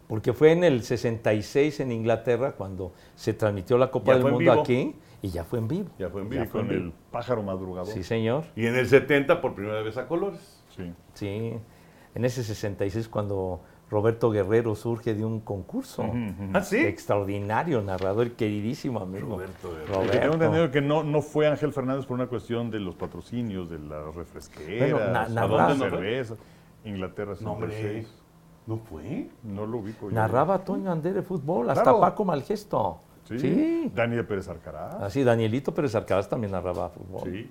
Porque fue en el 66 en Inglaterra cuando se transmitió la Copa Ya del Mundo aquí y ya fue en vivo. Ya fue en Y vivo. con el pájaro madrugador. Sí, señor. Y en el 70 por primera vez a colores. Sí. Sí. En ese 66 cuando Roberto Guerrero surge de un concurso. ¿Ah, sí? Extraordinario narrador, queridísimo amigo. Roberto Guerrero. Tengo entendido que no, no fue Ángel Fernández por una cuestión de los patrocinios, de las refresqueras, Bueno, na- ¿a narraba- dónde cerveza? Inglaterra No, hombre. 66. ¿No fue? No lo ubico. yo. Narraba Toño Andere fútbol, hasta Claro. Paco Malgesto. Sí. Sí. Daniel Pérez Alcaraz. Así, Danielito Pérez Alcaraz también narraba fútbol. Sí.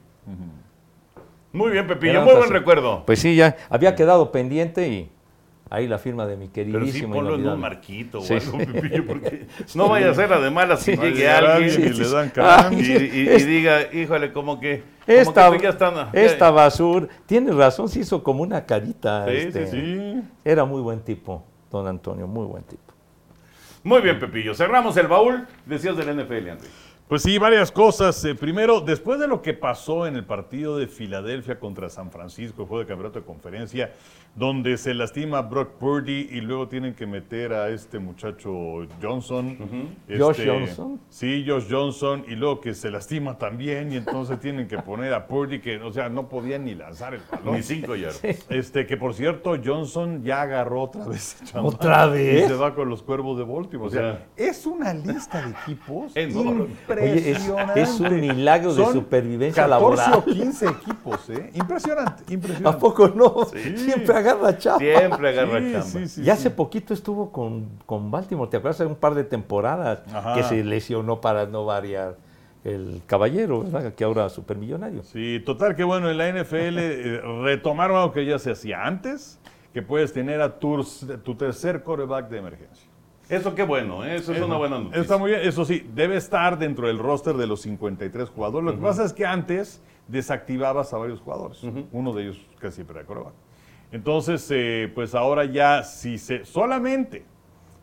Muy bien, Pepillo. Muy buen recuerdo. Pues sí, ya había quedado pendiente y ahí la firma de mi Pero sí queridísimo. ponlo en un marquito Sí, o algo. Pepillo, *laughs* porque no vaya a ser la si No llegue llega alguien y le dan y- cambio. y- y diga, híjole, como que, como Esta, que ya están... ya- esta basura, tiene razón, se hizo como una carita. Sí, este, sí, Sí. Era muy buen tipo, don Antonio, muy buen tipo. Muy bien, Pepillo. Cerramos el baúl. Decías del NFL, Andrés. Pues sí, varias cosas. Eh, primero, después de lo que pasó en el partido de Filadelfia contra San Francisco, juego de campeonato de conferencia, donde se lastima Brock Purdy y luego tienen que meter a este muchacho Johnson. Este, Josh Johnson. Sí, Josh Johnson, y luego que se lastima también, y entonces *laughs* tienen que poner a Purdy, que, o sea, no podía ni lanzar el balón. Ni cinco yardas. *laughs* Este, que por cierto, Johnson ya agarró otra vez. ¿Otra vez? Y se va con los cuervos de Baltimore. O sea, es una lista de equipos *laughs* Enorme. Oye, es, un milagro de supervivencia 14 laboral. o 15 equipos, ¿eh? Impresionante, impresionante. ¿A poco no? Siempre agarra chapa. Siempre agarra Sí, chamba. sí, y hace poquito estuvo con, con Baltimore, ¿te acuerdas? Hace un par de temporadas Ajá. que se lesionó para no variar el caballero, ¿verdad? Que ahora es supermillonario. Sí, total que bueno, en la NFL eh, retomaron algo que ya se hacía antes, que puedes tener a tu, tu tercer quarterback de emergencia. Eso qué bueno, ¿eh? eso es una buena noticia. Está muy bien, eso sí, debe estar dentro del roster de los 53 jugadores. Lo que pasa es que antes desactivabas a varios jugadores. Uno de ellos casi siempre era quarterback. Entonces, eh, pues ahora ya, si se, solamente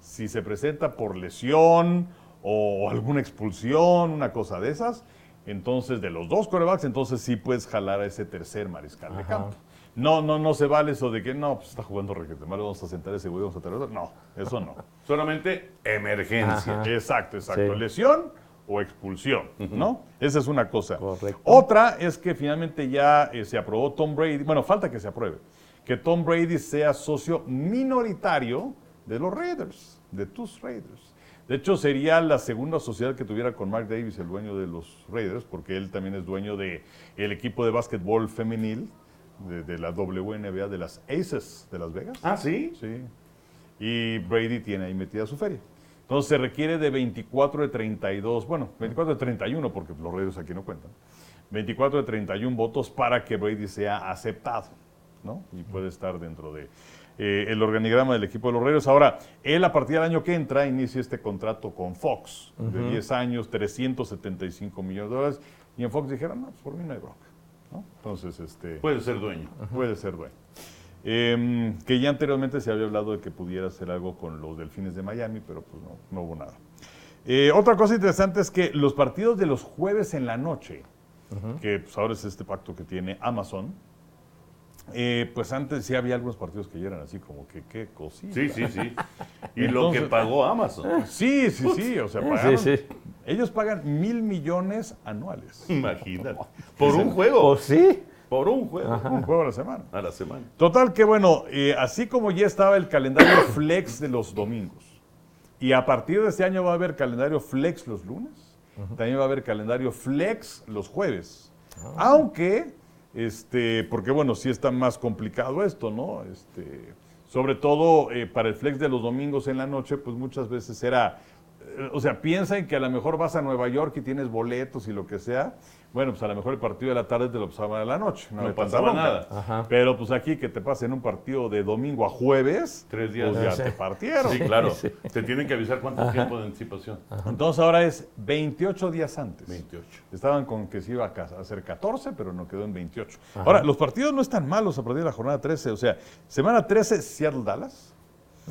si se presenta por lesión o alguna expulsión, una cosa de esas, entonces de los dos corebacks, entonces sí puedes jalar a ese tercer mariscal de campo. No, no, no se vale eso de que no, pues está jugando requete mal, vamos a sentar ese güey, vamos a traer. No, eso no. Solamente emergencia. Ajá. Exacto, exacto. Sí. Lesión o expulsión, ¿no? Esa es una cosa. Correcto. Otra es que finalmente ya eh, se aprobó Tom Brady, bueno, falta que se apruebe, que Tom Brady sea socio minoritario de los Raiders, de tus Raiders. De hecho, sería la segunda sociedad que tuviera con Mark Davis, el dueño de los Raiders, porque él también es dueño del el equipo de básquetbol femenil de, de la WNBA de las Aces de Las Vegas. Ah, sí. Sí. Y Brady tiene ahí metida su feria. Entonces se requiere de 24 de 32, bueno, 24 de 31 porque los Raiders aquí no cuentan. 24 de 31 votos para que Brady sea aceptado, ¿no? Y puede estar dentro de eh, el organigrama del equipo de los Raiders. Ahora, él a partir del año que entra inicia este contrato con Fox de 10 años, 375 millones de dólares. Y en Fox dijeron, no, pues por mí no hay bronca. ¿No? Entonces, este... Puede ser dueño. Puede ser dueño. Eh, que ya anteriormente se había hablado de que pudiera hacer algo con los delfines de Miami, pero pues no, no hubo nada. Eh, otra cosa interesante es que los partidos de los jueves en la noche, que pues, ahora es este pacto que tiene Amazon, eh, pues antes sí había algunos partidos que ya eran así como que qué cosita. Sí, sí, sí. Y lo que pagó Amazon. Sí, sí, sí, o sea, pagaron- Sí, sí. ellos pagan mil millones anuales. Imagínate. Por un juego. ¿O sí? Por un juego. Un juego a la semana. A la semana. Total que bueno, eh, así como ya estaba el calendario *coughs* flex de los domingos, y a partir de este año va a haber calendario flex los lunes, también va a haber calendario flex los jueves. Aunque, este, porque bueno, sí está más complicado esto, ¿no? Este, sobre todo eh, para el flex de los domingos en la noche, pues muchas veces era, eh, o sea, piensan que a lo mejor vas a Nueva York y tienes boletos y lo que sea. Bueno, pues a lo mejor el partido de la tarde te lo pasaban a la noche. No tanta pasaba nada. Ajá. Pero pues aquí que te pasen un partido de domingo a jueves, Tres días. pues ya Sí. te partieron. Sí, claro. Te tienen que avisar cuánto tiempo de anticipación. Entonces ahora es 28 días antes. 28. Estaban con que se iba a hacer 14, pero no quedó en 28. Ahora, los partidos no están malos a partir de la jornada 13. O sea, semana 13, Seattle-Dallas.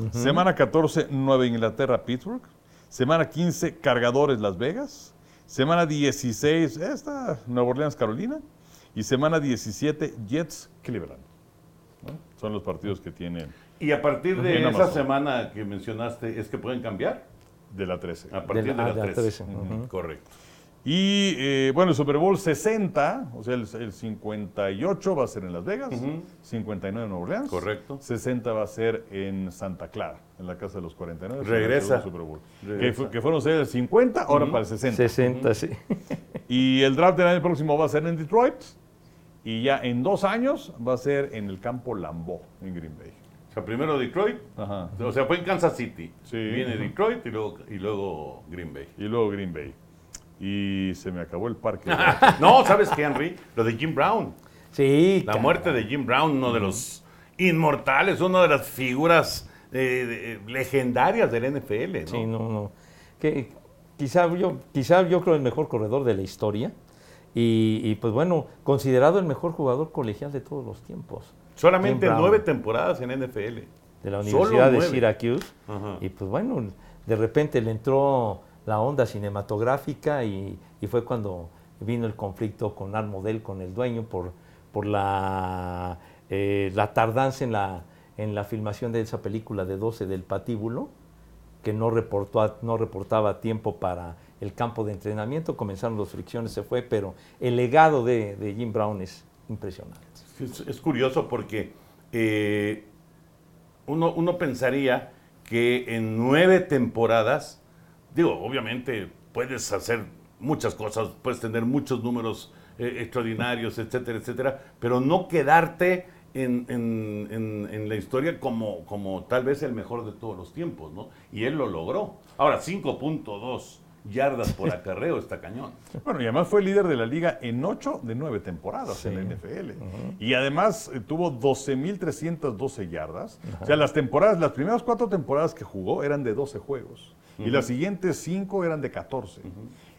Semana 14, Nueva Inglaterra-Pittsburgh. Semana 15, Cargadores Las Vegas. Semana 16, esta, Nueva Orleans-Carolina. Y semana 17, Jets-Cleveland. ¿no? Son los partidos que tienen Y a partir de esa Amazon. semana que mencionaste, ¿es que pueden cambiar? de la 13. A partir de, De la- de la 13. 13, Ujú, ujú. Correcto. Y eh, bueno, el Super Bowl 60, o sea, el, el 58 va a ser en Las Vegas, 59 en Nueva Orleans. Correcto. 60 va a ser en Santa Clara, en la casa de los 49. Regresa. el Super Bowl. Que, Regresa. que fueron el 50, ahora para el 60. 60, sí. Y el draft del año próximo va a ser en Detroit. Y ya en dos años va a ser en el campo Lambeau, en Green Bay. O sea, primero Detroit. Ajá. O sea, fue en Kansas City. Sí. Viene Detroit y luego, y luego Green Bay. Y luego Green Bay. Y se me acabó el parque. *laughs* no, ¿sabes qué, Henry? Lo de Jim Brown. Sí. La muerte de Jim Brown, uno de los inmortales, una de las figuras eh, de- legendarias del NFL, ¿no? Sí, no, no. Que, quizá, yo, quizá yo creo el mejor corredor de la historia. Y, y, pues bueno, considerado el mejor jugador colegial de todos los tiempos. Solamente nueve temporadas en NFL. de la Universidad de. Syracuse. Ajá. Y pues bueno, de repente le entró la onda cinematográfica y, fue cuando vino el conflicto con Armodel, con el dueño, por, por la, eh, la tardanza en la, en la filmación de esa película de 12 del patíbulo, que no, reportó, no reportaba tiempo para el campo de entrenamiento, comenzaron las fricciones, se fue, pero el legado de, de Jim Brown es impresionante. Es, es curioso porque eh, uno, uno pensaría que en nueve temporadas, digo, obviamente puedes hacer muchas cosas, puedes tener muchos números eh, extraordinarios, etcétera, etcétera, pero no quedarte en, en- en- en la historia como, como tal vez el mejor de todos los tiempos, ¿no? Y él lo logró. Ahora, 5.2 yardas por acarreo está cañón. Bueno, y además fue líder de la liga en 8 de 9 temporadas Sí. en la NFL. Y además eh, tuvo 12.312 yardas. O sea, las temporadas, las primeras cuatro temporadas que jugó eran de 12 juegos. Y las siguientes cinco eran de 14.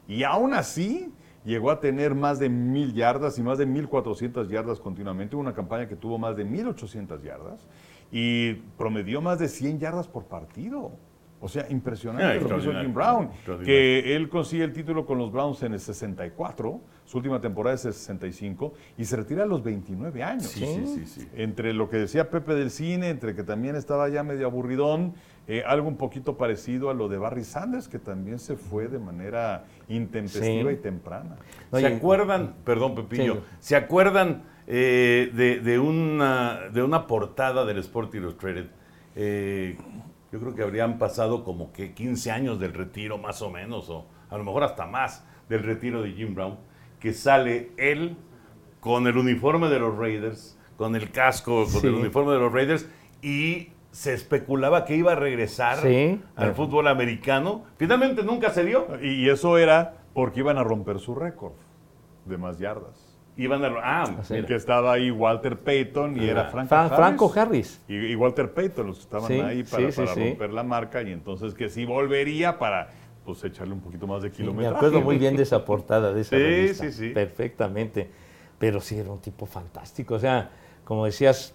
Y aún así llegó a tener más de 1.000 yardas y más de 1.400 yardas continuamente. Hubo una campaña que tuvo más de 1.800 yardas y promedió más de 100 yardas por partido. O sea, impresionante lo que hizo Jim Brown. Que él consigue el título con los Browns en el 64, su última temporada es el 65, y se retira a los 29 años. Sí, sí, sí, sí. Entre lo que decía Pepe del cine, entre que también estaba ya medio aburridón, eh, algo un poquito parecido a lo de Barry Sanders, que también se fue de manera intempestiva Sí. y temprana. ¿Se Oye, acuerdan, perdón Pepillo, Sí. ¿se acuerdan eh, de, de una, de una portada del Sport Illustrated? Yo creo que habrían pasado como que 15 años del retiro más o menos, o a lo mejor hasta más del retiro de Jim Brown, que sale él con el uniforme de los Raiders, con el casco, con Sí. el uniforme de los Raiders, y se especulaba que iba a regresar Sí. al fútbol americano. Finalmente nunca se dio. Y eso era porque iban a romper su récord de más yardas. Iban a... Ah, Sí. Que estaba ahí Walter Payton y era. Franco Fra- Harris. Franco Harris. Y, y Walter Payton, los estaban Sí, ahí para, sí, sí, para sí. romper la marca y entonces que sí volvería para pues echarle un poquito más de Sí, kilómetros. me acuerdo muy bien de esa portada de esa Sí, revista. sí, sí. Perfectamente. Pero sí, era un tipo fantástico. O sea, como decías,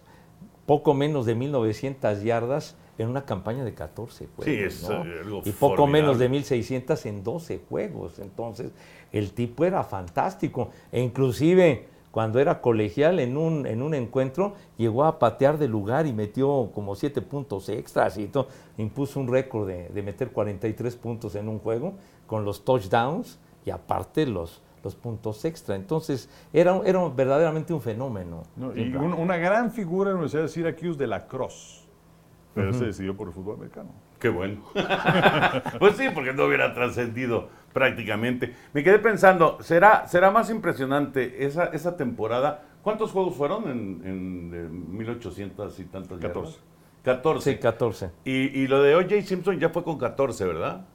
poco menos de 1900 yardas en una campaña de 14 juegos. Sí, es, ¿no? eh, algo Y poco formidable. menos de 1600 en 12 juegos. Entonces, el tipo era fantástico. E inclusive, cuando era colegial en un, en un encuentro, llegó a patear de lugar y metió como 7 puntos extras y todo. Impuso un récord de, de meter 43 puntos en un juego con los touchdowns y aparte los, los puntos extra. Entonces, era, un- era verdaderamente un fenómeno. No, Jim y Brown. un- una gran figura en la Universidad de Syracuse de la Cross. Pero se decidió por el fútbol americano. Qué bueno. *laughs* pues sí, porque no hubiera trascendido prácticamente. Me quedé pensando, ¿será, será más impresionante esa, esa temporada? ¿Cuántos juegos fueron en, en de 1800 y tantas yardas? 14. 14. Sí, 14. Y, y lo de O.J. Simpson ya fue con 14, ¿verdad?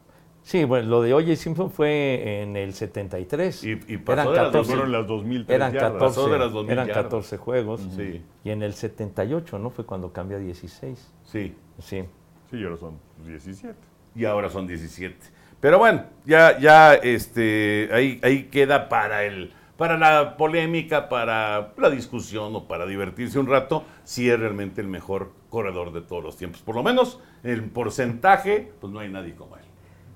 Sí, bueno, lo de O.J. Simpson fue en el 73. Y- y pasó de las Pues Fueron las 2003 eran yardas. 14, Pasó de las 2000 eran yardas. 14 juegos. Sí, Y en el 78, ¿no? Fue cuando cambió a 16. sí. Sí. Sí, y ahora son 17. Y ahora son 17. Pero bueno, ya, ya este, ahí, ahí queda para el, para la polémica, para la discusión o para divertirse un rato, si es realmente el mejor corredor de todos los tiempos. Por lo menos el porcentaje, pues no hay nadie como él.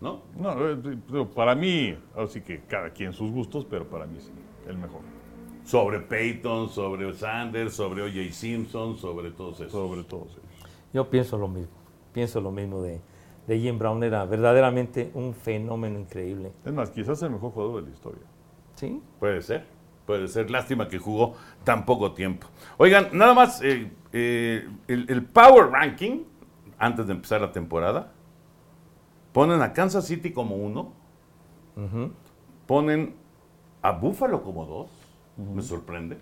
¿No? No, eh, pero para mí, así que cada quien sus gustos, pero para mí sí, el mejor. Sobre Peyton, sobre Sanders, sobre O.J. Simpson, sobre todos esos. Sobre todos ellos. Yo pienso lo mismo. Pienso lo mismo de, de Jim Brown. Era verdaderamente un fenómeno increíble. Es más, quizás el mejor jugador de la historia. ¿Sí? Puede ser, puede ser. Lástima que jugó tan poco tiempo. Oigan, nada más, eh, eh, el, el Power Ranking, antes de empezar la temporada, ponen a Kansas City como uno, ponen a Buffalo como dos, me sorprende,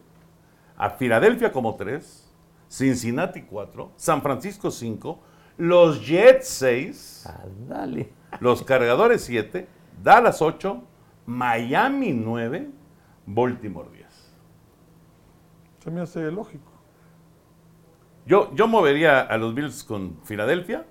a Filadelfia como tres, Cincinnati cuatro, San Francisco cinco, los Jets seis, Ah, dale. los Cargadores 7, Dallas 8, Miami 9, Baltimore 10. Se me hace lógico. Yo, yo movería a los Bills con Filadelfia,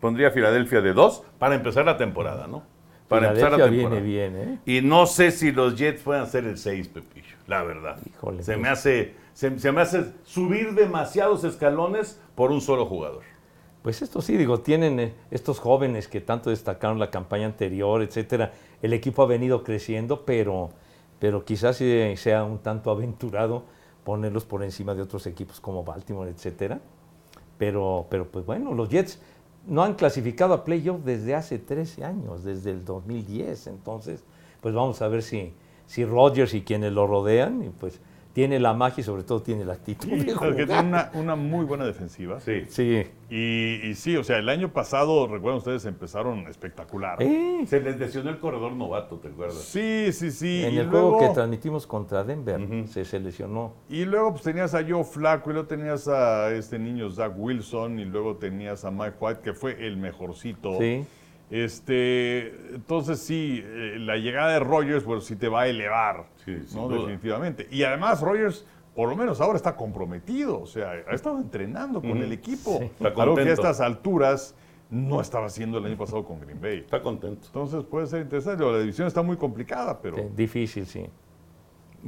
pondría Filadelfia de 2 para empezar la temporada, ¿no? Para empezar la temporada. viene bien, ¿eh? Y no sé si los Jets puedan ser el 6, Pepillo, la verdad. Híjole, se, pues. me hace, se, se me hace subir demasiados escalones por un solo jugador. Pues esto sí, digo, tienen eh, estos jóvenes que tanto destacaron la campaña anterior, etcétera. El equipo ha venido creciendo, pero, pero quizás sea un tanto aventurado ponerlos por encima de otros equipos como Baltimore, etcétera. Pero, pero pues bueno, los Jets no han clasificado a playoff desde hace 13 años, desde el 2010. Entonces, pues vamos a ver si, si Rodgers y quienes lo rodean, y pues tiene la magia y sobre todo tiene la actitud de Porque jugar. tiene una, una muy buena defensiva. Sí. Sí. Y, y sí, o sea, el año pasado, recuerdan ustedes, empezaron espectacular. Eh, Se les lesionó el corredor novato, ¿te acuerdas? Sí, sí, sí. en y el luego, juego que transmitimos contra Denver se seleccionó. Y luego pues tenías a Joe Flaco, y luego tenías a este niño Zach Wilson, y luego tenías a Mike White, que fue el mejorcito. Sí. Este, entonces sí, eh, la llegada de Rogers, pues sí te va a elevar, Sí, ¿no? definitivamente. Y además Rogers, por lo menos ahora está comprometido, o sea, ha estado entrenando con el equipo. Está Algo que a estas alturas no estaba haciendo el año pasado con Green Bay. Está contento. Entonces puede ser interesante. La división está muy complicada, pero Sí, Difícil, sí.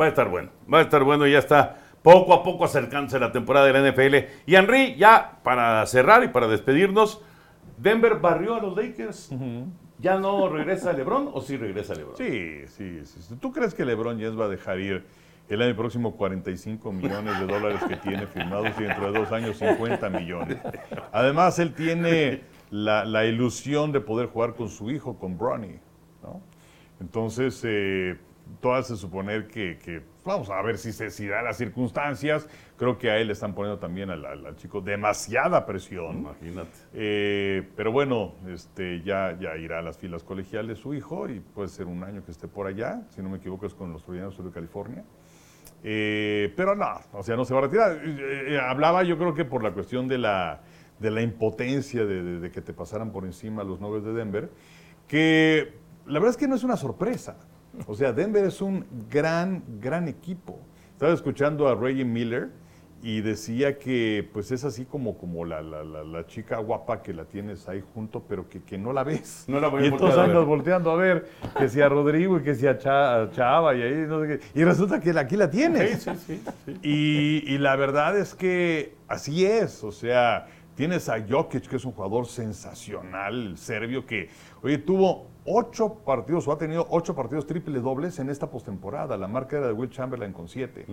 Va a estar bueno. Va a estar bueno y ya está poco a poco acercándose la temporada de la NFL. Y Henry, ya para cerrar y para despedirnos, Denver barrió a los Lakers. ¿Ya no regresa LeBron o sí regresa LeBron? sí, sí, sí. ¿Tú crees que LeBron James va a dejar ir el año próximo 45 millones de dólares que tiene firmados y dentro de dos años 50 millones? Además, él tiene la, la ilusión de poder jugar con su hijo, con Bronny, ¿no? Entonces, eh, todo hace suponer que, que- vamos a ver si se si da las circunstancias. Creo que a él le están poniendo también al, al- al chico demasiada presión. Imagínate. Eh, pero bueno, este, ya, ya irá a las filas colegiales su hijo y puede ser un año que esté por allá, si no me equivoco es con los Troyanos de California. Eh, pero no, o sea, no se va a retirar. Eh, hablaba yo creo que por la cuestión de la, de la impotencia de, de- de que te pasaran por encima los Nuggets de Denver, que la verdad es que no es una sorpresa. O sea, Denver es un gran, gran equipo. Estaba escuchando a Reggie Miller y decía que pues es así como, como la, la- la- la chica guapa que la tienes ahí junto, pero que, que no la ves. No la voy a y entonces andas volteando a ver que si a Rodrigo y que si a Cha- a Chava y ahí no sé qué. Y resulta que aquí la tienes. Sí, sí, sí, sí. Y, y la verdad es que así es, o sea, tienes a Jokic, que es un jugador sensacional, el serbio, que, oye, tuvo ocho partidos, o ha tenido ocho partidos triple dobles en esta postemporada, la marca era de Will Chamberlain con siete.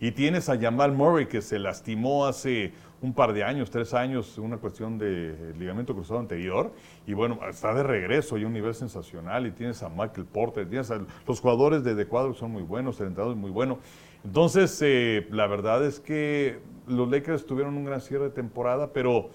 Y tienes a Jamal Murray, que se lastimó hace un par de años, tres años, una cuestión de ligamento cruzado anterior, y bueno, está de regreso y un nivel sensacional, y tienes a Michael Porter, tienes a los jugadores de, de cuadro que son muy buenos, el entrenador es muy bueno. Entonces, eh, la verdad es que los Lakers tuvieron un gran cierre de temporada, pero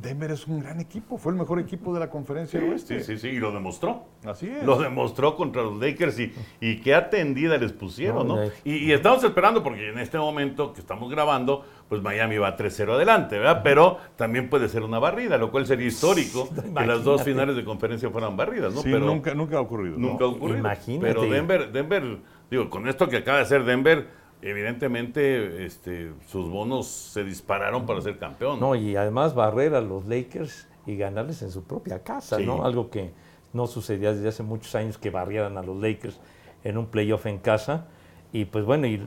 Denver es un gran equipo, fue el mejor equipo de la conferencia del oeste. Sí, sí, sí, y lo demostró. Así es. Lo demostró contra los Lakers y, y qué atendida les pusieron, ¿no? Y, y estamos esperando, porque en este momento que estamos grabando, pues Miami va 3-0 adelante, ¿verdad? Pero también puede ser una barrida, lo cual sería histórico que las dos finales de conferencia fueran barridas, ¿no? Sí, Pero nunca, nunca ha ocurrido. nunca ha ocurrido. Imagínate. Pero Denver, Denver, digo, con esto que acaba de hacer Denver, evidentemente este, sus bonos se dispararon para ser campeón. No, y además barrer a los Lakers y ganarles en su propia casa, Sí. ¿no? Algo que no sucedía desde hace muchos años que barrieran a los Lakers en un playoff en casa. Y pues bueno, y,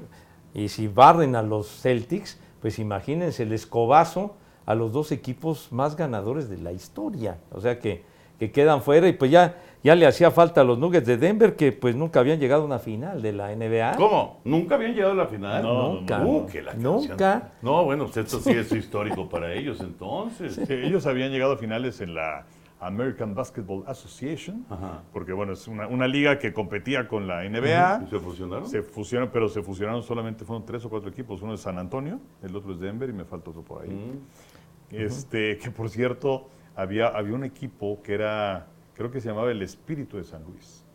y si barren a los Celtics, pues imagínense el escobazo a los dos equipos más ganadores de la historia. O sea que, que quedan fuera y pues ya, ya le hacía falta a los Nuggets de Denver que pues nunca habían llegado a una final de la NBA. ¿Cómo? ¿Nunca habían llegado a la final? No, Nunca. Uh, la canción. Nunca. No, bueno, pues esto sí es histórico para ellos entonces. Sí, ellos habían llegado a finales en la American Basketball Association, Ajá. porque bueno, es una, una liga que competía con la NBA. ¿Y se fusionaron? Se fusionan, pero se fusionaron solamente, fueron tres o cuatro equipos. Uno es San Antonio, el otro es Denver y me falta otro por ahí. Mm. Este, que por cierto, había, había un equipo que era, creo que se llamaba el Espíritu de San Luis,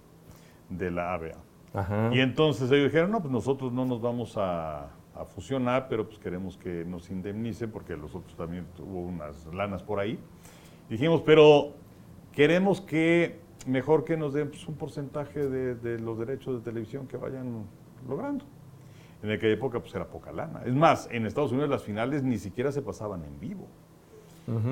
de la ABA. Ajá. Y entonces ellos dijeron, no, pues nosotros no nos vamos a, a fusionar, pero pues queremos que nos indemnicen porque los otros también hubo unas lanas por ahí. Dijimos, pero queremos que mejor que nos den pues, un porcentaje de, de los derechos de televisión que vayan logrando. En aquella época pues era poca lana. Es más, en Estados Unidos las finales ni siquiera se pasaban en vivo.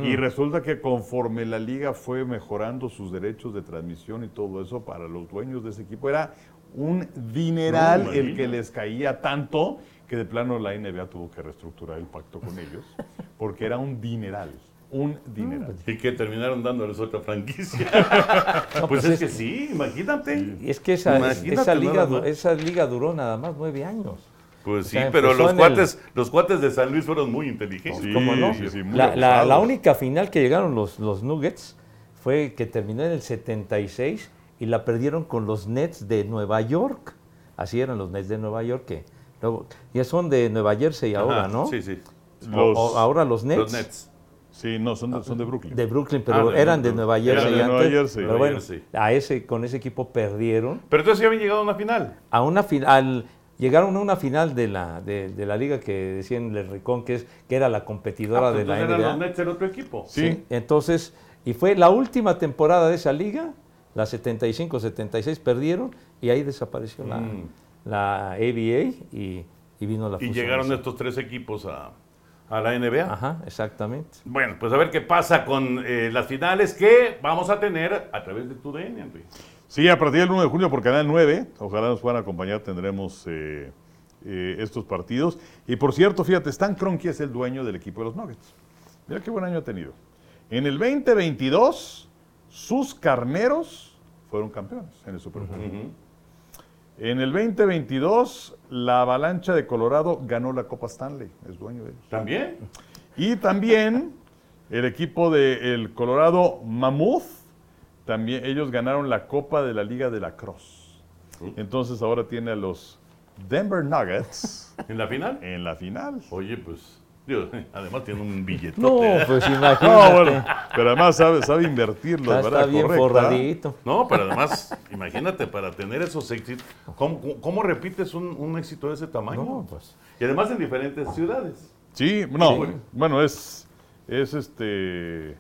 Y resulta que conforme la liga fue mejorando sus derechos de transmisión y todo eso para los dueños de ese equipo, era un dineral No, el que les caía tanto que de plano la NBA tuvo que reestructurar el pacto con ellos, *laughs* porque era un dineral. un dinero. Y que terminaron dándoles otra franquicia. *laughs* No, pues, pues es, es- que sí, imagínate. Y es que esa, esa, liga, esa liga duró nada más nueve años. Pues O sí, sea, pero los el- cuates, los cuates de San Luis fueron muy inteligentes. Sí, ¿Cómo no? sí, sí, muy la, la- única final que llegaron los, los Nuggets fue que terminó en el 76 y la perdieron con los Nets de Nueva York. Así eran los Nets de Nueva York que luego, ya son de Nueva Jersey ahora, Ajá, ¿no? Sí, sí. Los- o- ahora los Nets. Los Nets. Sí, no, son de, son de Brooklyn. De Brooklyn, pero Ah, de eran de. Nueva Eran Jersey de Nueva antes. Jersey. Pero Nueva bueno, Jersey. a ese, con ese equipo perdieron. Pero entonces ya habían llegado a una final. A una final, llegaron a una final de la, de, de la liga que decían el Ricón, que, es, que era la competidora Ah, pues de la NBA. los Nets el otro equipo. Sí. Entonces, y fue la última temporada de esa liga, la 75-76 perdieron y ahí desapareció la, Mm. la ABA y, y vino la Y llegaron estos tres equipos a, a la NBA. Ajá, exactamente. Bueno, pues a ver qué pasa con eh, las finales que vamos a tener a través de tu DN, Henry. Sí, a partir del 1 de junio por Canal 9, ojalá nos puedan acompañar, tendremos eh, eh, estos partidos. Y por cierto, fíjate, Stan Kroenke es el dueño del equipo de los Nuggets. Mira qué buen año ha tenido. En el 2022, sus carneros fueron campeones en el Super Bowl. En el 2022, la Avalancha de Colorado ganó la Copa Stanley, es dueño de ellos. ¿También? Y también el equipo del Colorado Mammoth, también ellos ganaron la Copa de la Liga de la Cross. Entonces ahora tiene a los Denver Nuggets *laughs* ¿En la final? en la final. Oye, pues, digo, además tiene un billetote. No, pues *laughs* imagínate. No, bueno, pero además sabe, sabe invertirlo de está, bien correcta. forradito. No, pero además, imagínate, para tener esos éxitos, ¿cómo, cómo repites un, un éxito de ese tamaño? No, pues. Y además en diferentes ciudades. Sí, no, Sí. bueno, es, es este...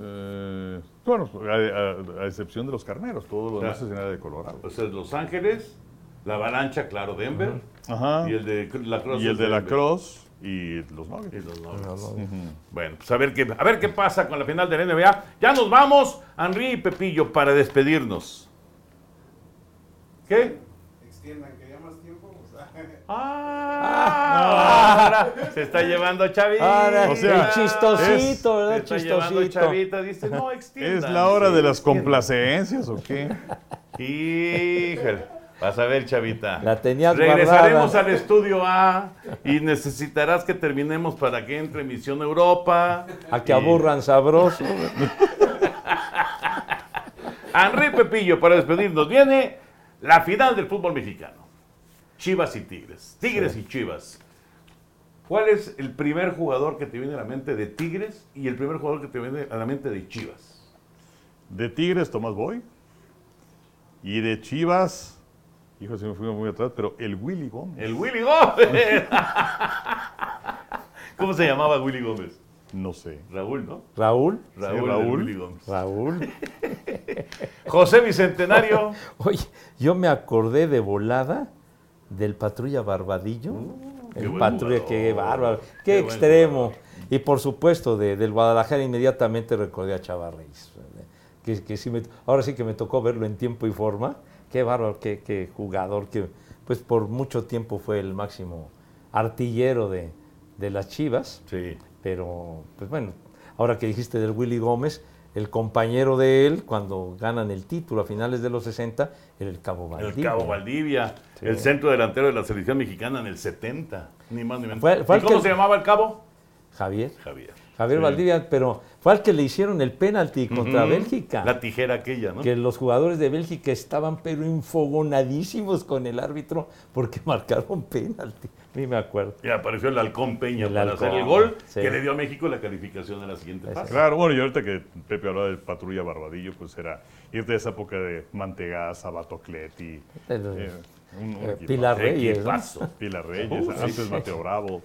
eh, bueno, a, a- a excepción de los carneros, todo lo demás Claro. es en área de Colorado. O sea, Los Ángeles, la Avalancha, claro, Denver, Ajá. y el de la Cross. Y el es de la Denver. Cross y los Y Nuggets. los Bueno, pues a ver, qué, a ver qué pasa con la final de la NBA. Ya nos vamos, Henry y Pepillo, para despedirnos. ¿Qué? Extiendan, que ya más tiempo. o sea, Ah, ahora se está llevando. Ahora, O sea, el chistosito, Se ¿verdad? llevando Chistosito. Dice, no, *laughs* ¿Es la hora sí, de las extiendan. complacencias o qué? Híjole. Vas a ver, Chavita. La tenías Regresaremos guardada. al estudio A y necesitarás que terminemos para que entre Misión Europa. A que Y- aburran sabroso. *laughs* Henry Pepillo, para despedirnos, viene la final del fútbol mexicano. Chivas y Tigres. Tigres y Chivas. ¿Cuál es el primer jugador que te viene a la mente de Tigres y el primer jugador que te viene a la mente de Chivas? De Tigres, Tomás Boy. Y de Chivas, hijo, se me fui muy atrás, pero el Willy Gómez. El Willy Gómez. *laughs* ¿Cómo se llamaba Willy Gómez? No sé. Raúl, ¿no? Raúl. Raúl, Raúl. Willy Gómez. Raúl. *laughs* José Bicentenario. *laughs* Oye, yo me acordé de volada del patrulla Barbadillo. Uh, el patrulla, qué bárbaro, Qué extremo. Y por supuesto, de- del Guadalajara inmediatamente recordé a Chavarreis. Que, que sí me- ahora sí que me tocó verlo en tiempo y forma. Qué bárbaro, qué, qué jugador, que pues por mucho tiempo fue el máximo artillero de, de las Chivas. Sí. Pero, pues bueno, ahora que dijiste del Willy Gómez, el compañero de él, cuando ganan el título a finales de los 60, era el Cabo Valdivia. El Cabo Valdivia, Sí. el centro delantero de la selección mexicana en el 70, ni más ni menos. Fue- fue ¿Y cómo que- se llamaba el Cabo? Javier. Javier. Javier Sí. Valdivia, pero fue al que le hicieron el penalti contra. Bélgica. La tijera aquella, ¿no? Que los jugadores de Bélgica estaban pero infogonadísimos con el árbitro porque *laughs* marcaron penalti. Ni me acuerdo. Y apareció el Halcón Peña El para hacer el gol sí. que le dio a México la calificación de la siguiente fase. Claro, bueno, y ahorita que Pepe hablaba de patrulla Barbadillo, pues era ir de esa época de Mantegaza, Batocleti, eh, un, un eh. Pilar Reyes, ¿no? Pilar Reyes, Uh, antes sí. Mateo Bravo.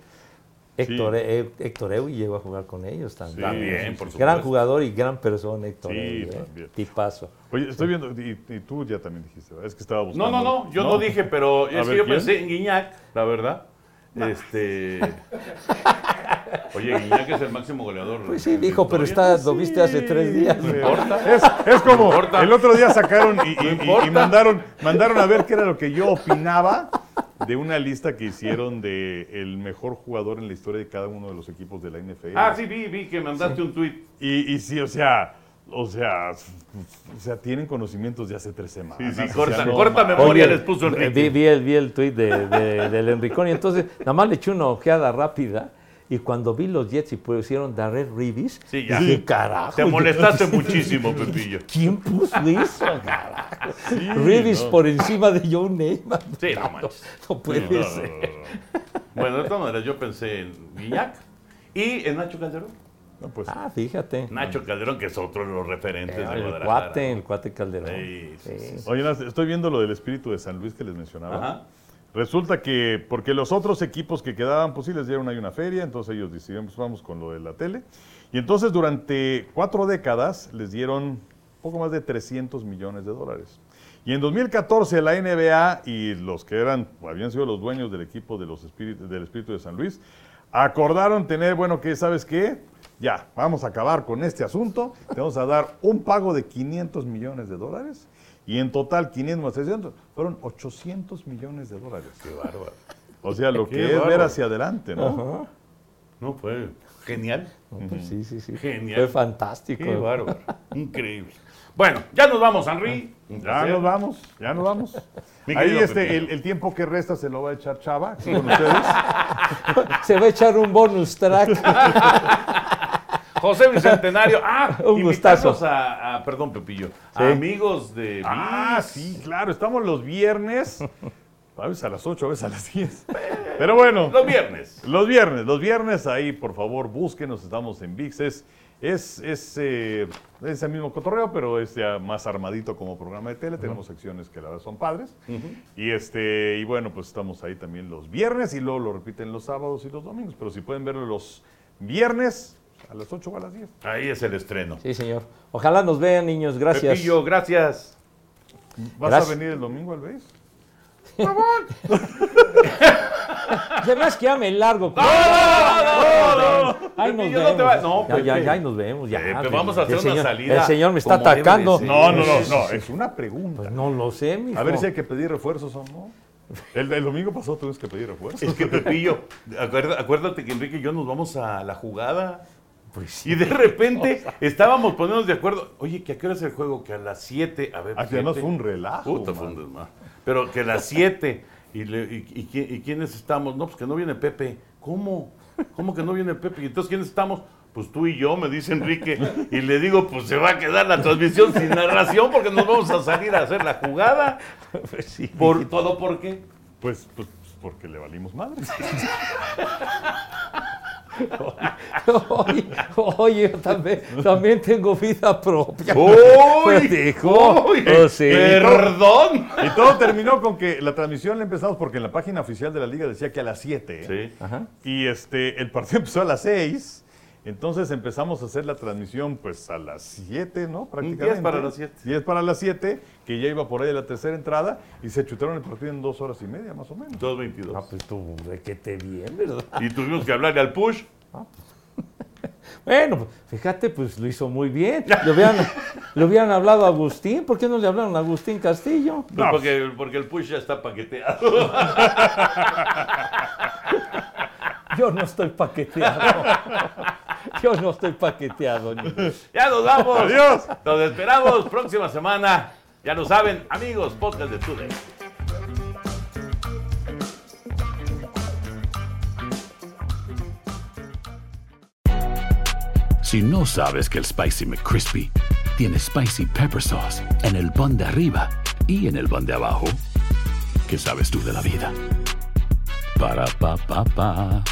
Héctor, Sí. eh, Héctor Ewi llegó a jugar con ellos también. Sí, También, por sí. Gran supuesto. jugador y gran persona, Héctor Sí, Ewi, ¿eh? también. Tipazo. Oye, estoy viendo, y, y tú ya también dijiste, ¿verdad? es que estaba No, buscando. no, no, yo no, dije, pero es que yo ¿quién? pensé en Guiñac, la verdad. Este. Oye, Guiñac es el máximo goleador. Pues sí, dijo, pero está, lo viste hace tres días. Sí. importa. Es, es como importa. el otro día sacaron y, y- y- importa. y mandaron, mandaron a ver qué era lo que yo opinaba de una lista que hicieron de el mejor jugador en la historia de cada uno de los equipos de la NFL. Ah, sí, vi, vi que mandaste un tuit. Y, y sí, o sea, o sea, o sea, tienen conocimientos de hace tres semanas. Sí, sí, O sea, corta, no corta mames. memoria Oye, les puso eh, Vi, Enrique. vi el, vi el tuit de, de- del Enricón y entonces nada más le eché una ojeada rápida y cuando vi los Jets y pusieron Darrell Reeves, Sí, ya. dije, carajo. Te molestaste *laughs* muchísimo, Pepillo. ¿Quién puso eso, carajo? Reeves no. por encima de Joe Neymar. Sí, no manches. No puede no, ser. no, no. Bueno, de todas maneras, yo pensé en Guiñac y en Nacho Calderón. No, pues, Ah, fíjate. Nacho Calderón, que es otro de los referentes de el Guadalajara. cuate, el cuate Calderón. Sí, sí, sí. Oye, Nas, estoy viendo lo del espíritu de San Luis que les mencionaba. Ajá. Resulta que, porque los otros equipos que quedaban, pues sí les dieron ahí una feria, entonces ellos decidieron, pues vamos con lo de la tele. Y entonces durante cuatro décadas les dieron poco más de 300 millones de dólares. Y en 2014 la NBA y los que eran, habían sido los dueños del equipo de los espíritus, del Espíritu de San Luis, acordaron tener, bueno, que sabes qué, ya, vamos a acabar con este asunto, te vamos a dar un pago de 500 millones de dólares y en total 500 más 300, fueron 800 millones de dólares. Qué bárbaro. O sea, lo Qué que es ver hacia adelante, ¿no? No, fue genial. No, pues sí, sí, sí. Genial. Fue fantástico. Qué bárbaro. Increíble. Bueno, ya nos vamos, Henry. Ya nos vamos, ya nos vamos. *laughs* Ahí este, el, el tiempo que resta se lo va a echar Chava con ustedes. *laughs* Se va a echar un bonus track. *laughs* José Bicentenario. Ah, *laughs* Un gustazo. a, a- perdón, Pepillo. a amigos de ah, sí, claro, estamos los viernes, a veces a las 8, a veces a las 10. Pero bueno, Los viernes. los viernes, los viernes ahí, por favor, búsquenos, estamos en VIX. Es, es, es, eh, es el mismo cotorreo, pero es ya más armadito como programa de tele. Tenemos secciones que la verdad son padres. Y este y bueno, pues estamos ahí también los viernes y luego lo repiten los sábados y los domingos. Pero si pueden verlo los viernes a las 8 o a las 10. Ahí es el estreno. Sí, señor. Ojalá nos vean, niños. Gracias. Pepillo, gracias. ¿Vas Gracias. a venir el domingo al me hace *laughs* *laughs* que ya me largo. no, no, no. Ahí nos vemos. no te va- no, ya, ya, ya, ahí nos vemos. Ya, Pepe, Pues, vamos a hacer una salida El señor me está atacando. No, no, no, no, es una pregunta. Pues no lo sé, mijo. A ver si hay que pedir refuerzos o no. El, el domingo pasado tuvimos que pedir refuerzos. Es que Pepillo, acuérdate, acuérdate que Enrique y yo nos vamos a la jugada. Pues Y de repente *laughs* estábamos poniéndonos de acuerdo. Oye, que a qué hora es el juego? Que a las 7. A ver, además siete. fue un relajo. Puta, fue un desmadre. Pero que a las 7. Y, y, y qui- y quiénes estamos? No, pues que no viene Pepe. ¿Cómo? ¿Cómo que no viene Pepe? Y entonces, ¿quiénes estamos? Pues tú y yo, me dice Enrique. Y le digo, pues se va a quedar la transmisión sin narración porque nos vamos a salir a hacer la jugada. Por, ¿Todo por qué? Pues, pues porque le valimos madre. *laughs* oye, oye, yo también, también tengo vida propia. ¡Uy! Dijo. ¡Uy! Oh, sí. ¡Perdón! Y todo terminó con que la transmisión la empezamos porque en la página oficial de la liga decía que a las 7. Sí. Ajá. Y este, el partido empezó a las 6. Entonces empezamos a hacer la transmisión pues a las 7, ¿no? Prácticamente. 10 para las 7. 10 para las 7, que ya iba por ahí la tercera entrada y se chutaron el partido en dos horas y media más o menos. 2.22. Ah, pues tú, de que te bien, ¿verdad? Y tuvimos que hablarle al push. *laughs* Bueno, pues, fíjate, pues lo hizo muy bien. *laughs* Le hubieran, le hubieran hablado a Agustín. ¿Por qué no le hablaron a Agustín Castillo? Pues porque, porque el push ya está paqueteado. *laughs* Yo no estoy paqueteado. Yo no estoy paqueteado. ya nos vamos. Adiós. Nos esperamos próxima semana. Ya lo saben, amigos, podcast de Today. Si no sabes que el Spicy McCrispy tiene Spicy Pepper Sauce en el pan de arriba y en el pan de abajo, ¿qué sabes tú de la vida? Para, pa, pa, pa.